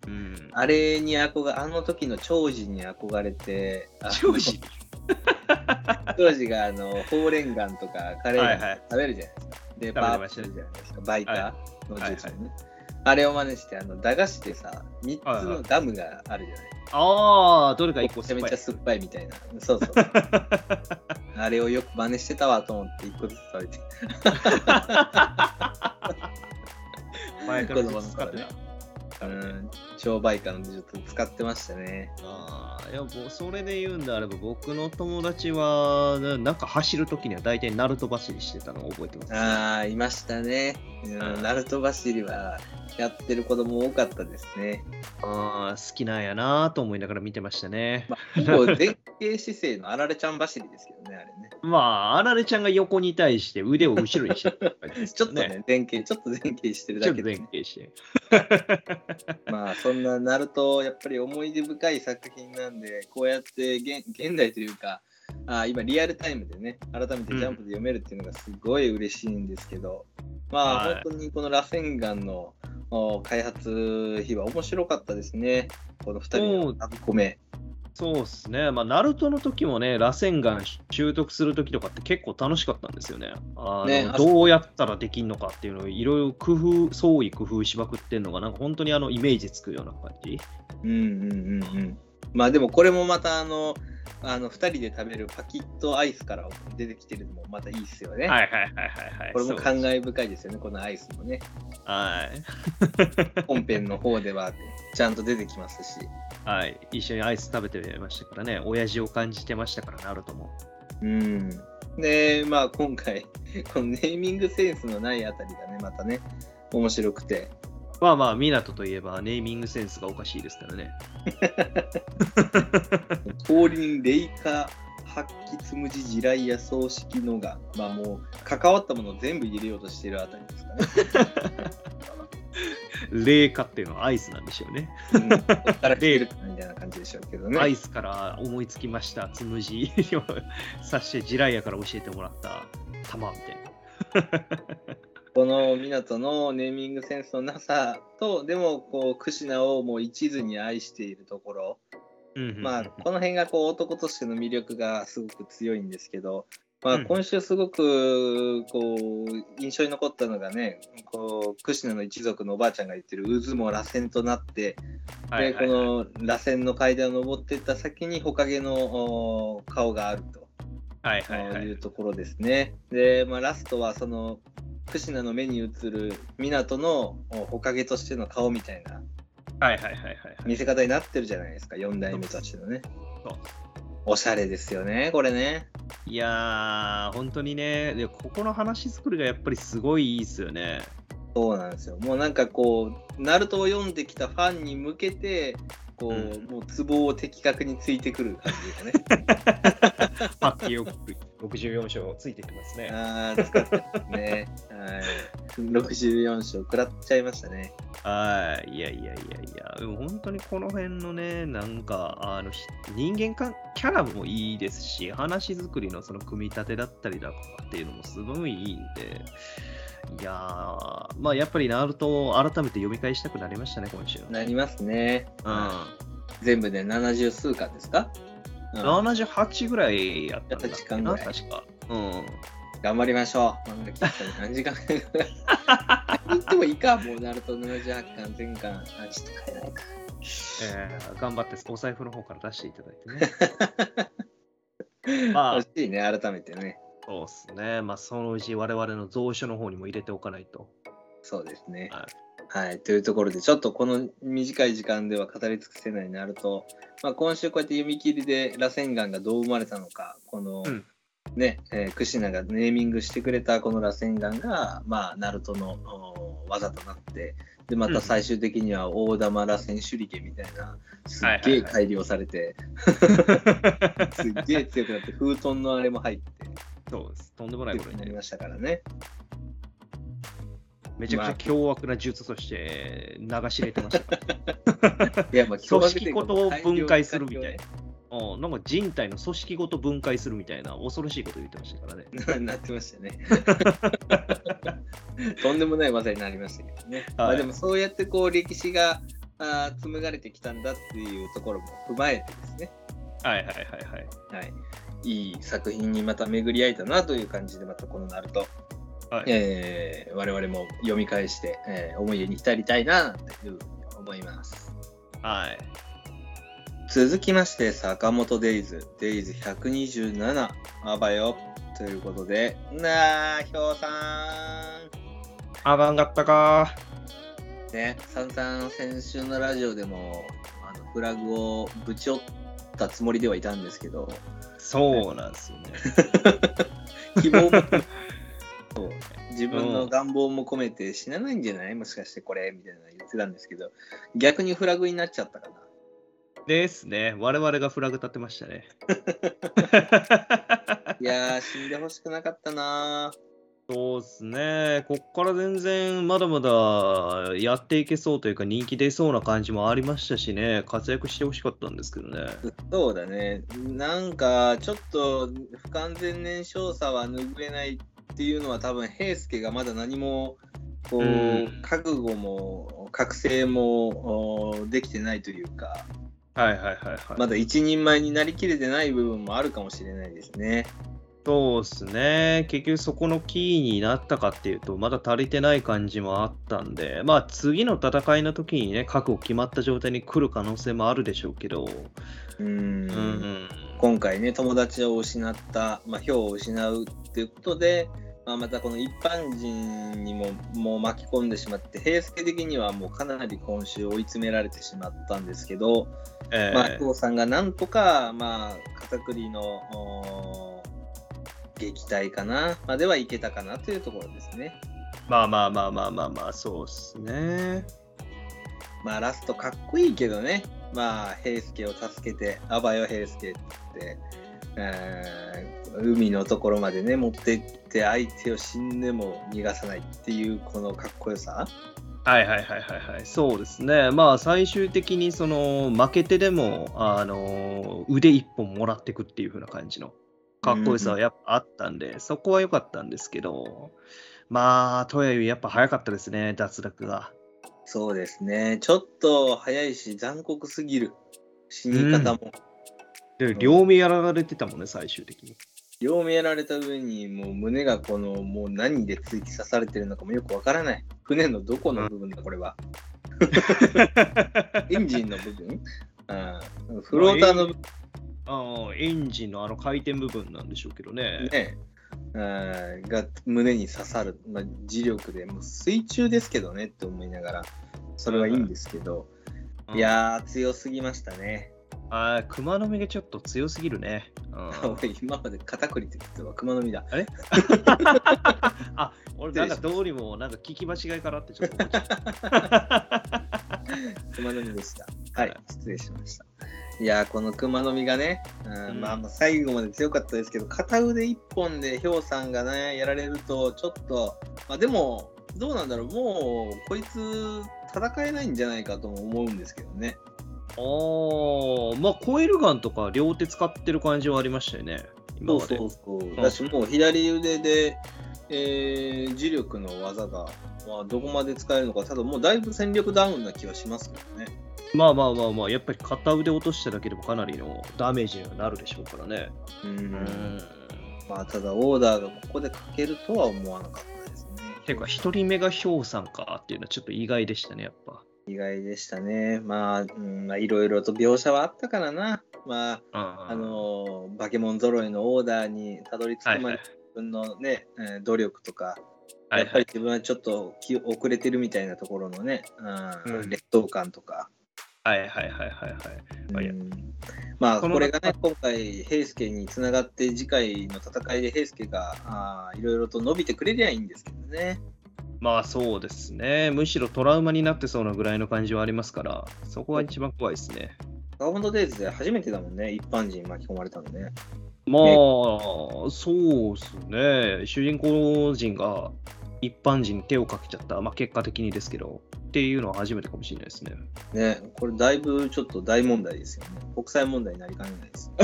うん。あれに憧れ、あの時の長寿に憧れて、長寿 長寿があのほうれん岩とかカレーはいはい食べるじゃないですか。で、べてパーましたねプルじゃないですか。バイカーのジュースはいね。あれを真似して、あの駄菓子でさ、3つのガムがあるじゃない。ああ、どれか一個めちゃめちゃ酸酸っぱいみたいな。そうそう。あれをよく真似してたわと思って、1個ずつ食べて。前から使って頃た。うん、超バイカーの技術使ってましたね。ああ、いや、それで言うんであれば、僕の友達は、ななんか走るときには大体ナルト走りしてたのを覚えてます、ああ、いましたね。ううんん、ナルト走りはやってる子供多かったですね。あー好きなんやなと思いながら見てましたね。まあ、ほぼ前傾姿勢のあられちゃん走りですけどね、あれね。まあ、あられちゃんが横に対して腕を後ろにしてる感じですちょっとね、前傾、ちょっと前傾してるちょっとだけで、前傾して。まあ、そんなナルト、やっぱり思い出深い作品なんで、こうやって現現代というか、あ今、リアルタイムでね、改めてジャンプで読めるっていうのがすごい嬉しいんですけど、まあ、はい本当にこの螺旋岩のお開発費は面白かったですね。この2人のラブコメ。そうですね。まあ、ナルトの時もね、螺旋岩習得する時とかって結構楽しかったんですよね。あのねあどうやったらできんのかっていうのをいろいろ工夫、創意工夫しまくってんのが、なんか本当にあのイメージつくような感じ。うんうんうんうん。まあでもこれもまたあの、あの2人で食べるパキットアイスから出てきてるのもまたいいですよね。はいはいはいはいはい。これも感慨深いですよね、このアイスもね。はい。本編の方ではちゃんと出てきますし。はい。一緒にアイス食べてましたからね。親父を感じてましたから、ナルトも。うん。で、まあ今回、このネーミングセンスのないあたりがね、またね、面白くて。まあまあ、港といえばネーミングセンスがおかしいですからね。氷にレイカ発揮つむじ地雷や葬式のが、まあもう関わったものを全部入れようとしてるあたりですかね。冷夏っていうのはアイスなんでしょうね。うん、ここからみたいな感じでしょうけどね。アイスから思いつきました、つむじを さして、ジライヤから教えてもらった玉みたいな。この港のネーミングセンスのなさと、でもこう、クシナをもう一途に愛しているところ、まあ、この辺がこう男としての魅力がすごく強いんですけど、まあ、うん。今週すごくこう印象に残ったのがね、こうクシナの一族のおばあちゃんが言ってる渦も螺旋となって、でこの螺旋の階段を登っていった先にほかげのお顔があると。はいはいはい。いうところですね。で、まあ、ラストはそのクシナの目に映る港のおほかげとしての顔みたいなはいはいはいはい見せ方になってるじゃないですか、4代目としてのね。おしゃれですよね、これね。いやー、本当にね、でここの話作りがやっぱりすごいいいですよね。そうなんですよ。もうなんかこう、ナルトを読んできたファンに向けて、こう、うんもうツボを的確についてくる感じがね。パッキー64章ついてきますね。ああ、使ってますね。はい。64章食らっちゃいましたね。はい、いやいやいやいや、でも本当にこの辺のね、なんか、あのひ人間かキャラもいいですし、話作りのその組み立てだったりだとかっていうのもすごいいいんで、いやー、まあやっぱりナルトを改めて読み返したくなりましたね、今週。なりますね。うん。全部で70数巻ですか、うん78ぐらいやったんだっな、ぐらい確か。うん。頑張りましょう。漫画喫茶に何時間言ってもいいか、もうナルト78巻、全巻。あ、ちょっと買えないか。えー頑張ってお財布の方から出していただいてね。まあ欲、しいね、改めてね。そうっすね。まあ、そのうち我々の蔵書の方にも入れておかないと。そうですね。はいはい。というところで、ちょっとこの短い時間では語り尽くせないナルト、まあ、今週こうやって読み切りで螺旋岩がどう生まれたのか、この、うんね、えークシナがネーミングしてくれたこの螺旋岩が、まあ、ナルトのお技となって、で、また最終的には大玉螺旋手裏剣みたいな、すっげえ改良されて、すっげえ強くなって、風遁のあれも入って、そうです。とんでもないことになりまましたからね。めちゃくちゃ凶悪な術として流し入れてました。いや、まあ、組織ごと分解するみたいな。うん、なんか人体の組織ごと分解するみたいな恐ろしいこと言ってましたからね。なってましたね。とんでもない技になりましたけどね。まあ、でもそうやってこう歴史があ紡がれてきたんだっていうところも踏まえてですね。はいはいはいはい。はい、いい作品にまた巡り合えたなという感じでまたこのナルト、はい。えー我々も読み返して、えー思い出に浸りたいなというふうに思います。はい。続きまして、坂本デイズ、デイズ127、あばよ、ということで、なあ、ひょうさアバンがったか。ん。ね、さんさん先週のラジオでも、あのフラグをぶち折ったつもりではいたんですけど、そうなんですよね。希望も そう自分の願望も込めて死なないんじゃない？もしかしてこれ？みたいなの言ってたんですけど、逆にフラグになっちゃったかな。ですね。我々がフラグ立ってましたね。いやー、死んでほしくなかったなそうですね。こっから全然まだまだやっていけそうというか人気出そうな感じもありましたしね。活躍してほしかったんですけどね。そうだね。なんか、ちょっと不完全燃焼差は拭えないっていうのは多分、平介がまだ何も、こう、うん覚悟も、覚醒もおできてないというか、はいはいはいはい。まだ一人前になりきれてない部分もあるかもしれないですね。そうですね。結局そこのキーになったかっていうと、まだ足りてない感じもあったんで、まあ次の戦いの時にね、覚悟決まった状態に来る可能性もあるでしょうけど、うんうんうん。今回ね、友達を失った、まあ、票を失うっていうことで、まあ、またこの一般人にももう巻き込んでしまって、平介的にはもうかなり今週追い詰められてしまったんですけど、えーまあ、久保さんがなんとか、まあ、片栗の撃退かな、まではいけたかなというところですね。まあまあまあまあまあまあ、そうっすね。まあ、ラストかっこいいけどね、まあ、平介を助けて、あばよ平介って、えー海のところまでね、持って行って、相手を死んでも逃がさないっていう、このかっこよさ。はいはいはいはいはい、そうですね。まあ最終的にその負けてでも、あの腕一本もらってくっていう風な感じのかっこよさはやっぱあったんで、そこは良かったんですけど、まあ、とはいえやっぱ早かったですね、脱落が。そうですね、ちょっと早いし、残酷すぎる。死に方も。で、両目やられてたもんね、最終的に。両目やられた上に、もう胸がこの、もう何で突き刺されてるのかもよくわからない。船のどこの部分だ、これは。エンジンの部分うんフローターの部ああエンジンのあの回転部分なんでしょうけどね。分ね、うんが胸に刺さる、まあ、磁力で、もう水中ですけどねって思いながら、それはいいんですけど、うんいやー、強すぎましたね。あー熊の実がちょっと強すぎるね。うん俺、今まで片栗って言ってたわ、熊の実だ。あ、俺なんかどうにもなんか聞き間違いかなってちょっと思っちゃった。熊の実でした。ははいい、失礼しました。いやー、この熊の実がね、うんうんまあ、まあ最後まで強かったですけど、片腕一本でヒョウさんがね、やられると、ちょっと、まあ、でも、どうなんだろう、もう、こいつ、戦えないんじゃないかとも思うんですけどね。あーまあコイルガンとか両手使ってる感じはありましたよね。今まで。そうそうそう。だし、もう左腕で、えー磁力の技が、まあ、どこまで使えるのか、ただもうだいぶ戦力ダウンな気はしますけどね。まあまあまあまあ、やっぱり片腕落としただけでもかなりのダメージにはなるでしょうからね。うんうん。まあ、ただ、オーダーがここでかけるとは思わなかったですね。ていうか、一人目がヒョウさんかっていうのはちょっと意外でしたね、やっぱ。意外でしたね。まあ、うんまあ、いろいろと描写はあったからな。まあ、ああのーバケモン揃いのオーダーにたどり着はいはいくまで自分のね、えー努力とか、はいやっぱり自分はちょっと気遅れてるみたいなところのね、うんうん劣等感とか。はいはいはいはいはい。うんまあ、これがね、今回、平介につながって、次回の戦いで平介がいろいろと伸びてくれりゃいいんですけどね。まあそうですね。むしろトラウマになってそうなぐらいの感じはありますから、そこが一番怖いですね。ガモンドデイズで初めてだもんね、一般人巻き込まれたのね。まあ、そうですね。主人公陣が一般人に手をかけちゃった、まあ、結果的にですけど、っていうのは初めてかもしれないですね。ね、これだいぶちょっと大問題ですよね。国際問題になりかねないです。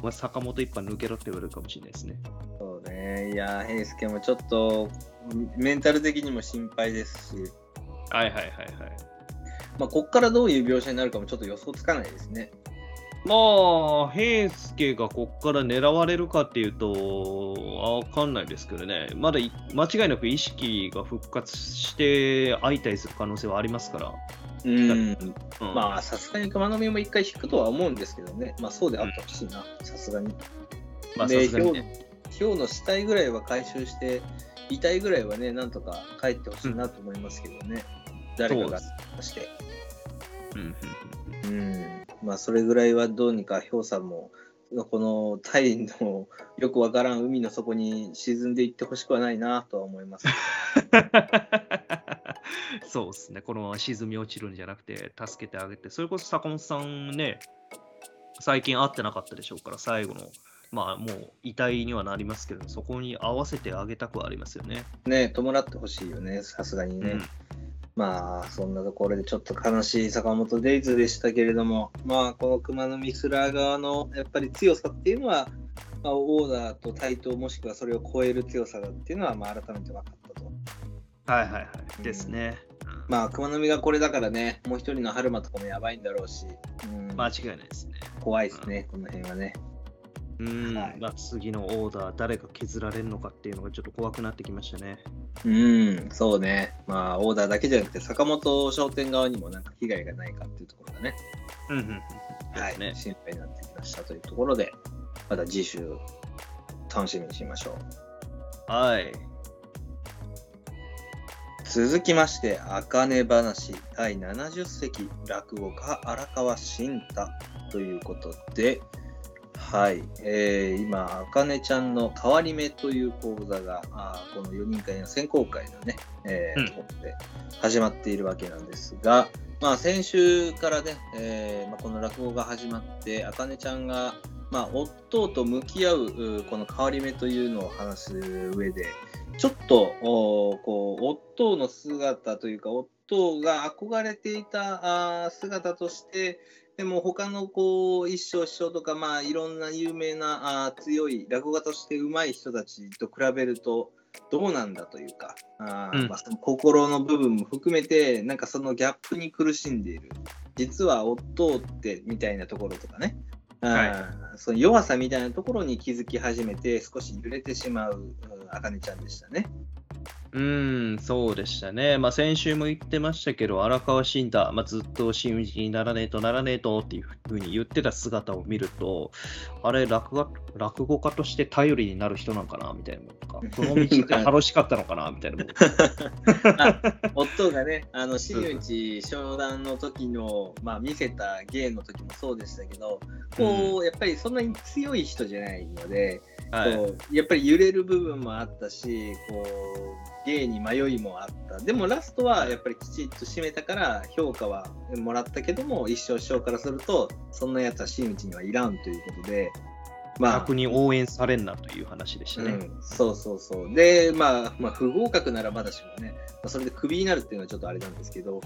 まあ、坂本一般抜けろって言われるかもしれないですね。そうね。いや、平介もちょっとメンタル的にも心配ですし、はいはいはいはい。まあ、こっからどういう描写になるかもちょっと予想つかないですね。まあ、平介がこっから狙われるかっていうと、わかんないですけどね、まだい間違いなく意識が復活して相対する可能性はありますから。うん。うんまあ、さすがに熊野も一回引くとは思うんですけどね。まあ、そうであってほしいな、さすがに。まあ、さですがにね。ひょうの死体ぐらいは回収して、遺体ぐらいはね、なんとか帰ってほしいなと思いますけどね。誰かがして。うんうん。まあ、それぐらいはどうにか、ひょうさんも、このタイの よくわからん海の底に沈んでいってほしくはないなとは思います。そうですね、このまま沈み落ちるんじゃなくて、助けてあげて、それこそ坂本さんね、最近会ってなかったでしょうから、最後の、まあもう遺体にはなりますけど、そこに合わせてあげたくはありますよね。ね、弔ってほしいよね、さすがにね。うんまあ、そんなところでちょっと悲しい坂本デイズでしたけれども、まあ、この熊のミスラー側のやっぱり強さっていうのは、まあ、オーダーと対等もしくはそれを超える強さだっていうのは、まあ、改めて分かったと。はいはいはい。ですね。まあ、熊の実がこれだからね、もう一人の春馬とかもやばいんだろうし、うん間違いないですね。怖いですね、この辺はね。うん、はいまあ、次のオーダー、誰が削られるのかっていうのがちょっと怖くなってきましたね。うん、そうね。まあ、オーダーだけじゃなくて、坂本商店側にもなんか被害がないかっていうところがね、うんうんうん。はい、ね。心配になってきましたというところで、また次週、楽しみにしましょう。はい。続きまして、あかね話第70席落語家荒川慎太ということで、はい、えー今、あかねちゃんの変わり目という講座が、あーこの4人会の選考会のね、えーうん。ところで始まっているわけなんですが、まあ、先週からね、えーまあ、この落語が始まって、あかねちゃんが、まあ、夫と向き合ううこの変わり目というのを話す上で、ちょっとこう夫の姿というか夫が憧れていた姿としてでも他のこう一生師匠とかまあいろんな有名なあー強い落語家として上手い人たちと比べるとどうなんだというかあー、うん。まあ、その心の部分も含めてなんかそのギャップに苦しんでいる。実は夫ってみたいなところとかね。あーその弱さみたいなところに気づき始めて少し揺れてしまうあかねちゃんでしたね。うん、そうでしたね。まあ、先週も言ってましたけど、荒川慎太、まあ、ずっと真打ちにならねえとならねえとっていうふうに言ってた姿を見ると、あれ落語、落語家として頼りになる人なんかな？みたいなものとか、この道って楽しかったのかな？みたいなものとか。夫がね、あの真打ち商談の時の、まあ、見せた芸の時もそうでしたけど、こう、やっぱりそんなに強い人じゃないので、はい、やっぱり揺れる部分もあったし、こう芸に迷いもあった。でもラストはやっぱりきちっと締めたから評価はもらったけども、一生師匠からすると、そんなやつは真打ちにはいらんということで、まあ逆、に応援されんなという話でしたね。うん、そうそうそう。で、まあ、まあ、不合格ならまだしもね、まあ、それでクビになるっていうのはちょっとあれなんですけど、はい。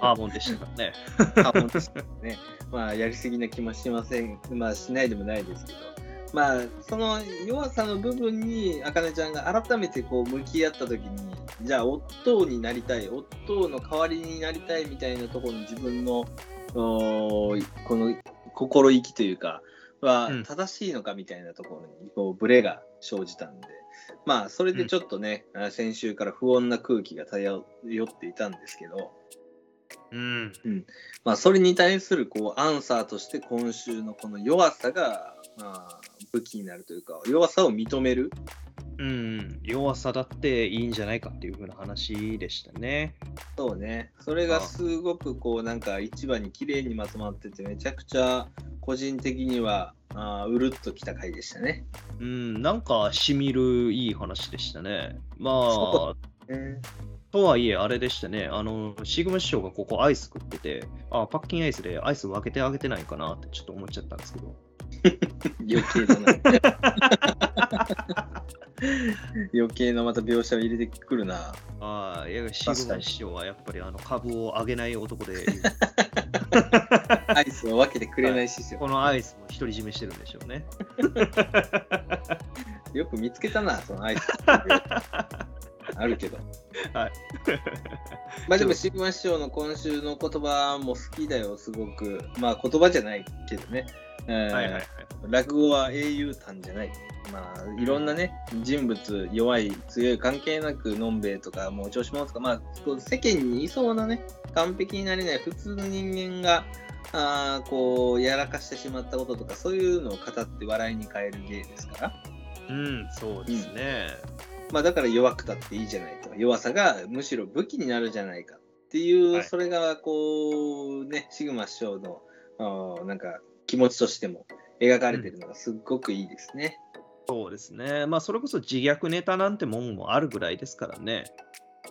アーモンでしたからね。あ本当ですね。まあ、やりすぎな気もしません。まあ、しないでもないですけど。まあ、その弱さの部分に、あかねちゃんが改めてこう向き合ったときに、じゃあ、夫になりたい、夫の代わりになりたいみたいなところの自分の、この心意気というか、はうん。正しいのかみたいなところにこうブレが生じたんで、まあ、それでちょっとね、あ先週から不穏な空気が漂っていたんですけど、うん。まあ、それに対するこうアンサーとして今週のこの弱さが、まあ、武器になるというか弱さを認める？うん、弱さだっていいんじゃないかっていう風な話でしたね。そうねそれがすごくこうなんか一番に綺麗にまとまっててめちゃくちゃ個人的にはあーうるっときた回でしたね。うん、なんかしみるいい話でしたね。まそあ、とはいえ、あれでしたね。あの、シグマ師匠がここアイス食ってて、あ、パッキンアイスでアイス分けてあげてないかなってちょっと思っちゃったんですけど。余計だな。余計なまた描写を入れてくるな。ああ、いや、シグマ師匠はやっぱりあの株を上げない男で、アイスを分けてくれない師匠。このアイスも独り占めしてるんでしょうね。よく見つけたな、そのアイス。あるけど。はい。まあでも、シグマ師匠の今週の言葉も好きだよ、すごく。まあ言葉じゃないけどね。えーはいはいはい。落語は英雄譚じゃない。まあ、いろんなね、人物、弱い、強い、関係なく、のんべえとか、もう調子者とか、まあ、世間にいそうなね、完璧になれない普通の人間が、あーこう、やらかしてしまったこととか、そういうのを語って笑いに変える芸ですから。うん、そうですね。まあ、だから弱くたっていいじゃないと。弱さがむしろ武器になるじゃないかっていう、はいそれがこう、ね、シグマ師匠の、なんか気持ちとしても描かれてるのがすっごくいいですね。そうですね。まあ、それこそ自虐ネタなんてもんもあるぐらいですからね。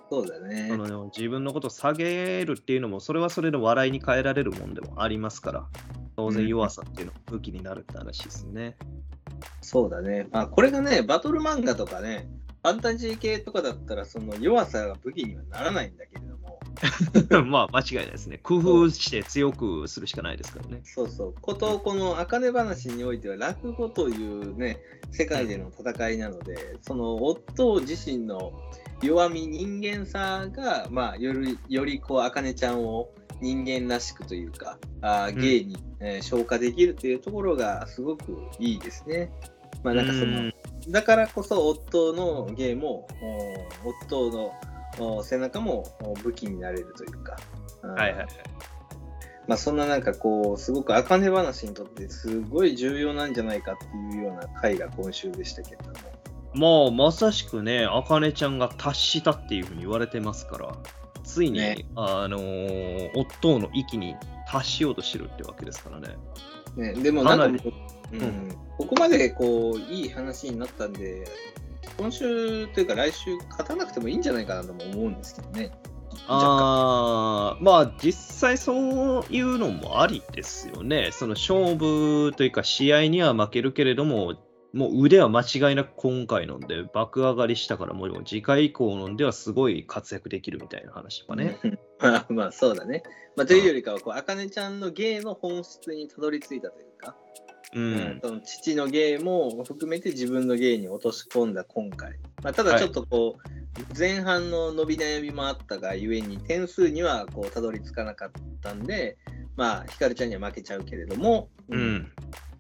そうだね。その自分のことを下げるっていうのも、それはそれで笑いに変えられるもんでもありますから、当然弱さっていうのは武器になるって話ですね。そうだね。まあ、これがね、バトル漫画とかね、ファンタジー系とかだったら、その弱さが武器にはならないんだけれども、まあ、間違いないですね。工夫して強くするしかないですからね。そうそう、ことこの茜話においては、落語というね、世界での戦いなので、その夫自身の弱み、人間さが、まあ、より、よりこう、茜ちゃんを人間らしくというか、あー芸に、えー消化できるというところがすごくいいですね。まあ、なんかその、うん。だからこそ夫の芸もお夫のお背中もお武器になれるというか、うん。はいはいはい。まあ、そんななんかこうすごく茜話にとってすごい重要なんじゃないかっていうような回が今週でしたけれども。もうまさしくね、あかねちゃんが達したっていうふうに言われてますから、ついに、ね。あのー夫の域に達しようとしてるってわけですからね。ね、でもなんかうんうんここまでこういい話になったんで今週というか来週勝たなくてもいいんじゃないかなとも思うんですけどね。あーまあ実際そういうのもありですよね。その勝負というか試合には負けるけれども、もう腕は間違いなく今回のんで爆上がりしたからもう次回以降のんではすごい活躍できるみたいな話とかね。うん。まあまあそうだね。まあ、というよりかはこう茜ちゃんの芸の本質にたどり着いたというか、ううんん。その父の芸も含めて自分の芸に落とし込んだ今回、まあ、ただちょっとこう、前半の伸び悩みもあったがゆえに点数にはこうたどり着かなかったんでまあひかるちゃんには負けちゃうけれども、うん。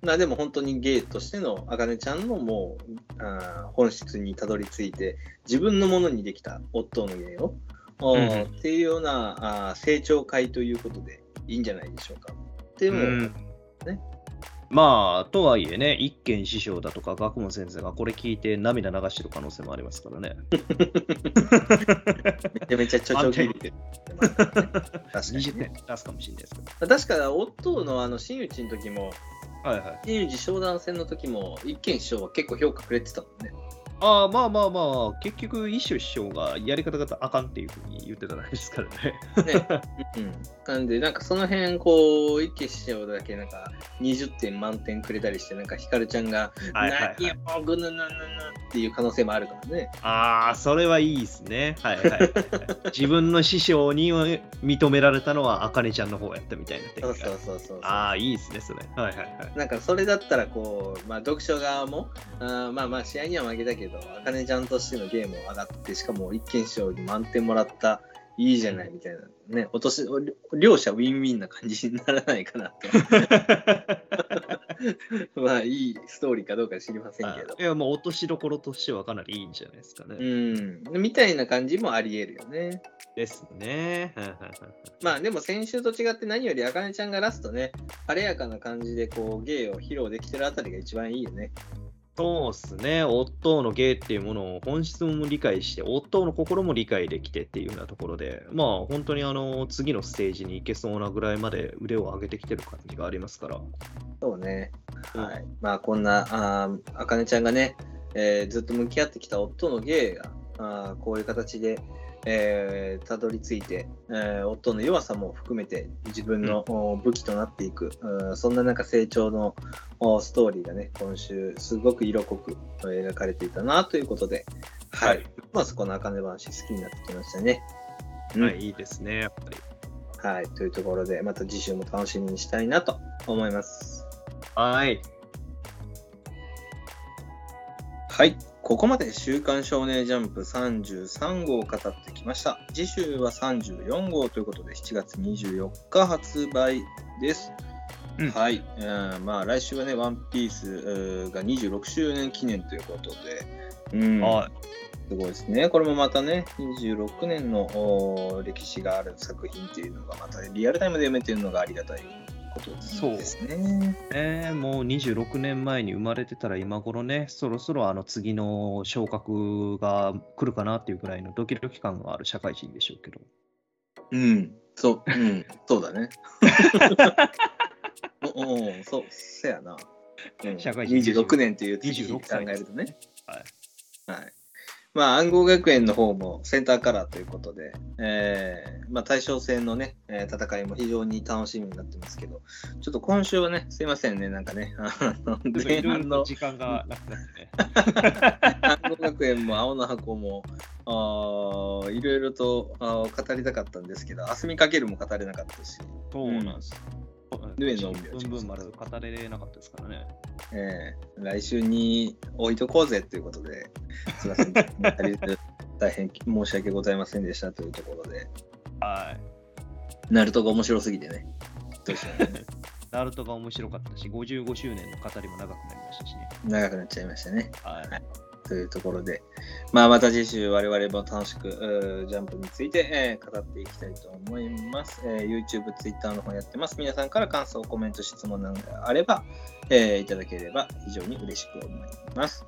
まあでも本当に芸としてのあかねちゃんのもうあー本質にたどり着いて自分のものにできた夫の芸を、うんっていうようなあー成長会ということでいいんじゃないでしょうか。っていうのも、うんねまあ、とはいえね、一軒師匠だとか学問先生がこれ聞いて涙流してる可能性もありますからね。めちゃめちゃちょちょぎれてる。確かに20ね点出すかもしれないですけ確か、夫のあの真打ちの時も、ど。はいはい。真打ち商談戦の時も、一軒師匠は結構評価くれてたもんね。ああ、まあまあまあ、結局、一種師匠がやり方があかんっていうふうに言ってたないですからね。ね。うん。なんで、なんかその辺、こう、一軒師匠だけなんか20点満点くれたりして、なんかひかるちゃんが、はいはいはい何をぐぬぬぬぬっていう可能性もあるからね。ああ、それはいいですね。はいはいはいはい。自分の師匠に認められたのは、あかねちゃんの方やったみたいな展開そうそうそうそう。ああ、いいですね、それ。はいはいはい。なんかそれだったらこう、まあ、読書側もあーまあまあ試合には負けたけどあかねちゃんとしてのゲームを上がってしかも一見賞に満点もらったいいじゃないみたいな。ね落とし両者ウィンウィンな感じにならないかなと。まあいいストーリーかどうか知りませんけど。いや、もう落としどころとしてはかなりいいんじゃないですかね。うん。みたいな感じもありえるよね。ですね。まあでも先週と違って何よりあかねちゃんがラストね晴れやかな感じでこう芸を披露できてるあたりが一番いいよねそうですね。夫の芸っていうものを本質も理解して、夫の心も理解できてっていうようなところで、まあ本当にあの次のステージに行けそうなぐらいまで腕を上げてきてる感じがありますから。そうね。うんはい。まあ、こんな、あかねちゃんがね、えーずっと向き合ってきた夫の芸が、あーこういう形で、えーたどり着いて、えー夫の弱さも含めて自分の、お武器となっていく、うんそんななんか成長のおストーリーがね、今週すごく色濃く描かれていたなということで、はい。はいますこの茜話好きになってきましたね。うんはい、いいですね、やっぱり。はい。というところで、また次週も楽しみにしたいなと思います。はい。はい。ここまで週刊少年ジャンプ33号を語ってきました。次週は34号ということで7月24日発売です。うんはい。うんまあ来週はね、ワンピースが26周年記念ということで、うん、はい。すごいですね。これもまたね、26年の歴史がある作品っていうのがまたリアルタイムで読めてるのがありがたいことですね。えー、もう26年前に生まれてたら今頃ね、そろそろあの次の昇格が来るかなっていうぐらいのドキドキ感がある社会人でしょうけど。うん、そう、うん、そうだね。おおうそう、せやな。うん、社会人26年という月日26考歳えるとね。はい。はい。まあ、暗号学園の方もセンターカラーということで、えーまあ、対象戦のね、えー戦いも非常に楽しみになってますけど、ちょっと今週はね、すいませんね、なんかね、あの前半の時間がなくなってね。暗号学園も青の箱も、あーいろいろとあー語りたかったんですけど、あすみかけるも語れなかったし、そうなんです。ルエのブンブン丸語れなかったですからね。えー来週に置いとこうぜということで、すみません、大変申し訳ございませんでしたというところで、はい。ナルトが面白すぎてね、どうしようね ナルトが面白かったし、55周年の語りも長くなりましたしね。長くなっちゃいましたね。はい。というところで、まあ、また次週我々も楽しくジャンプについて、えー語っていきたいと思います、えー YouTube、Twitter の方やってます。皆さんから感想、コメント、質問などがあれば、えーいただければ非常に嬉しく思います。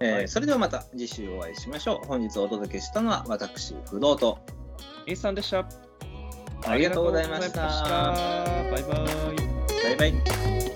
えーはいそれではまた次週お会いしましょう。本日お届けしたのは私、不動と。イーさんでした。ありがとうございましたありがとうございましたバイバイ。バイバイ。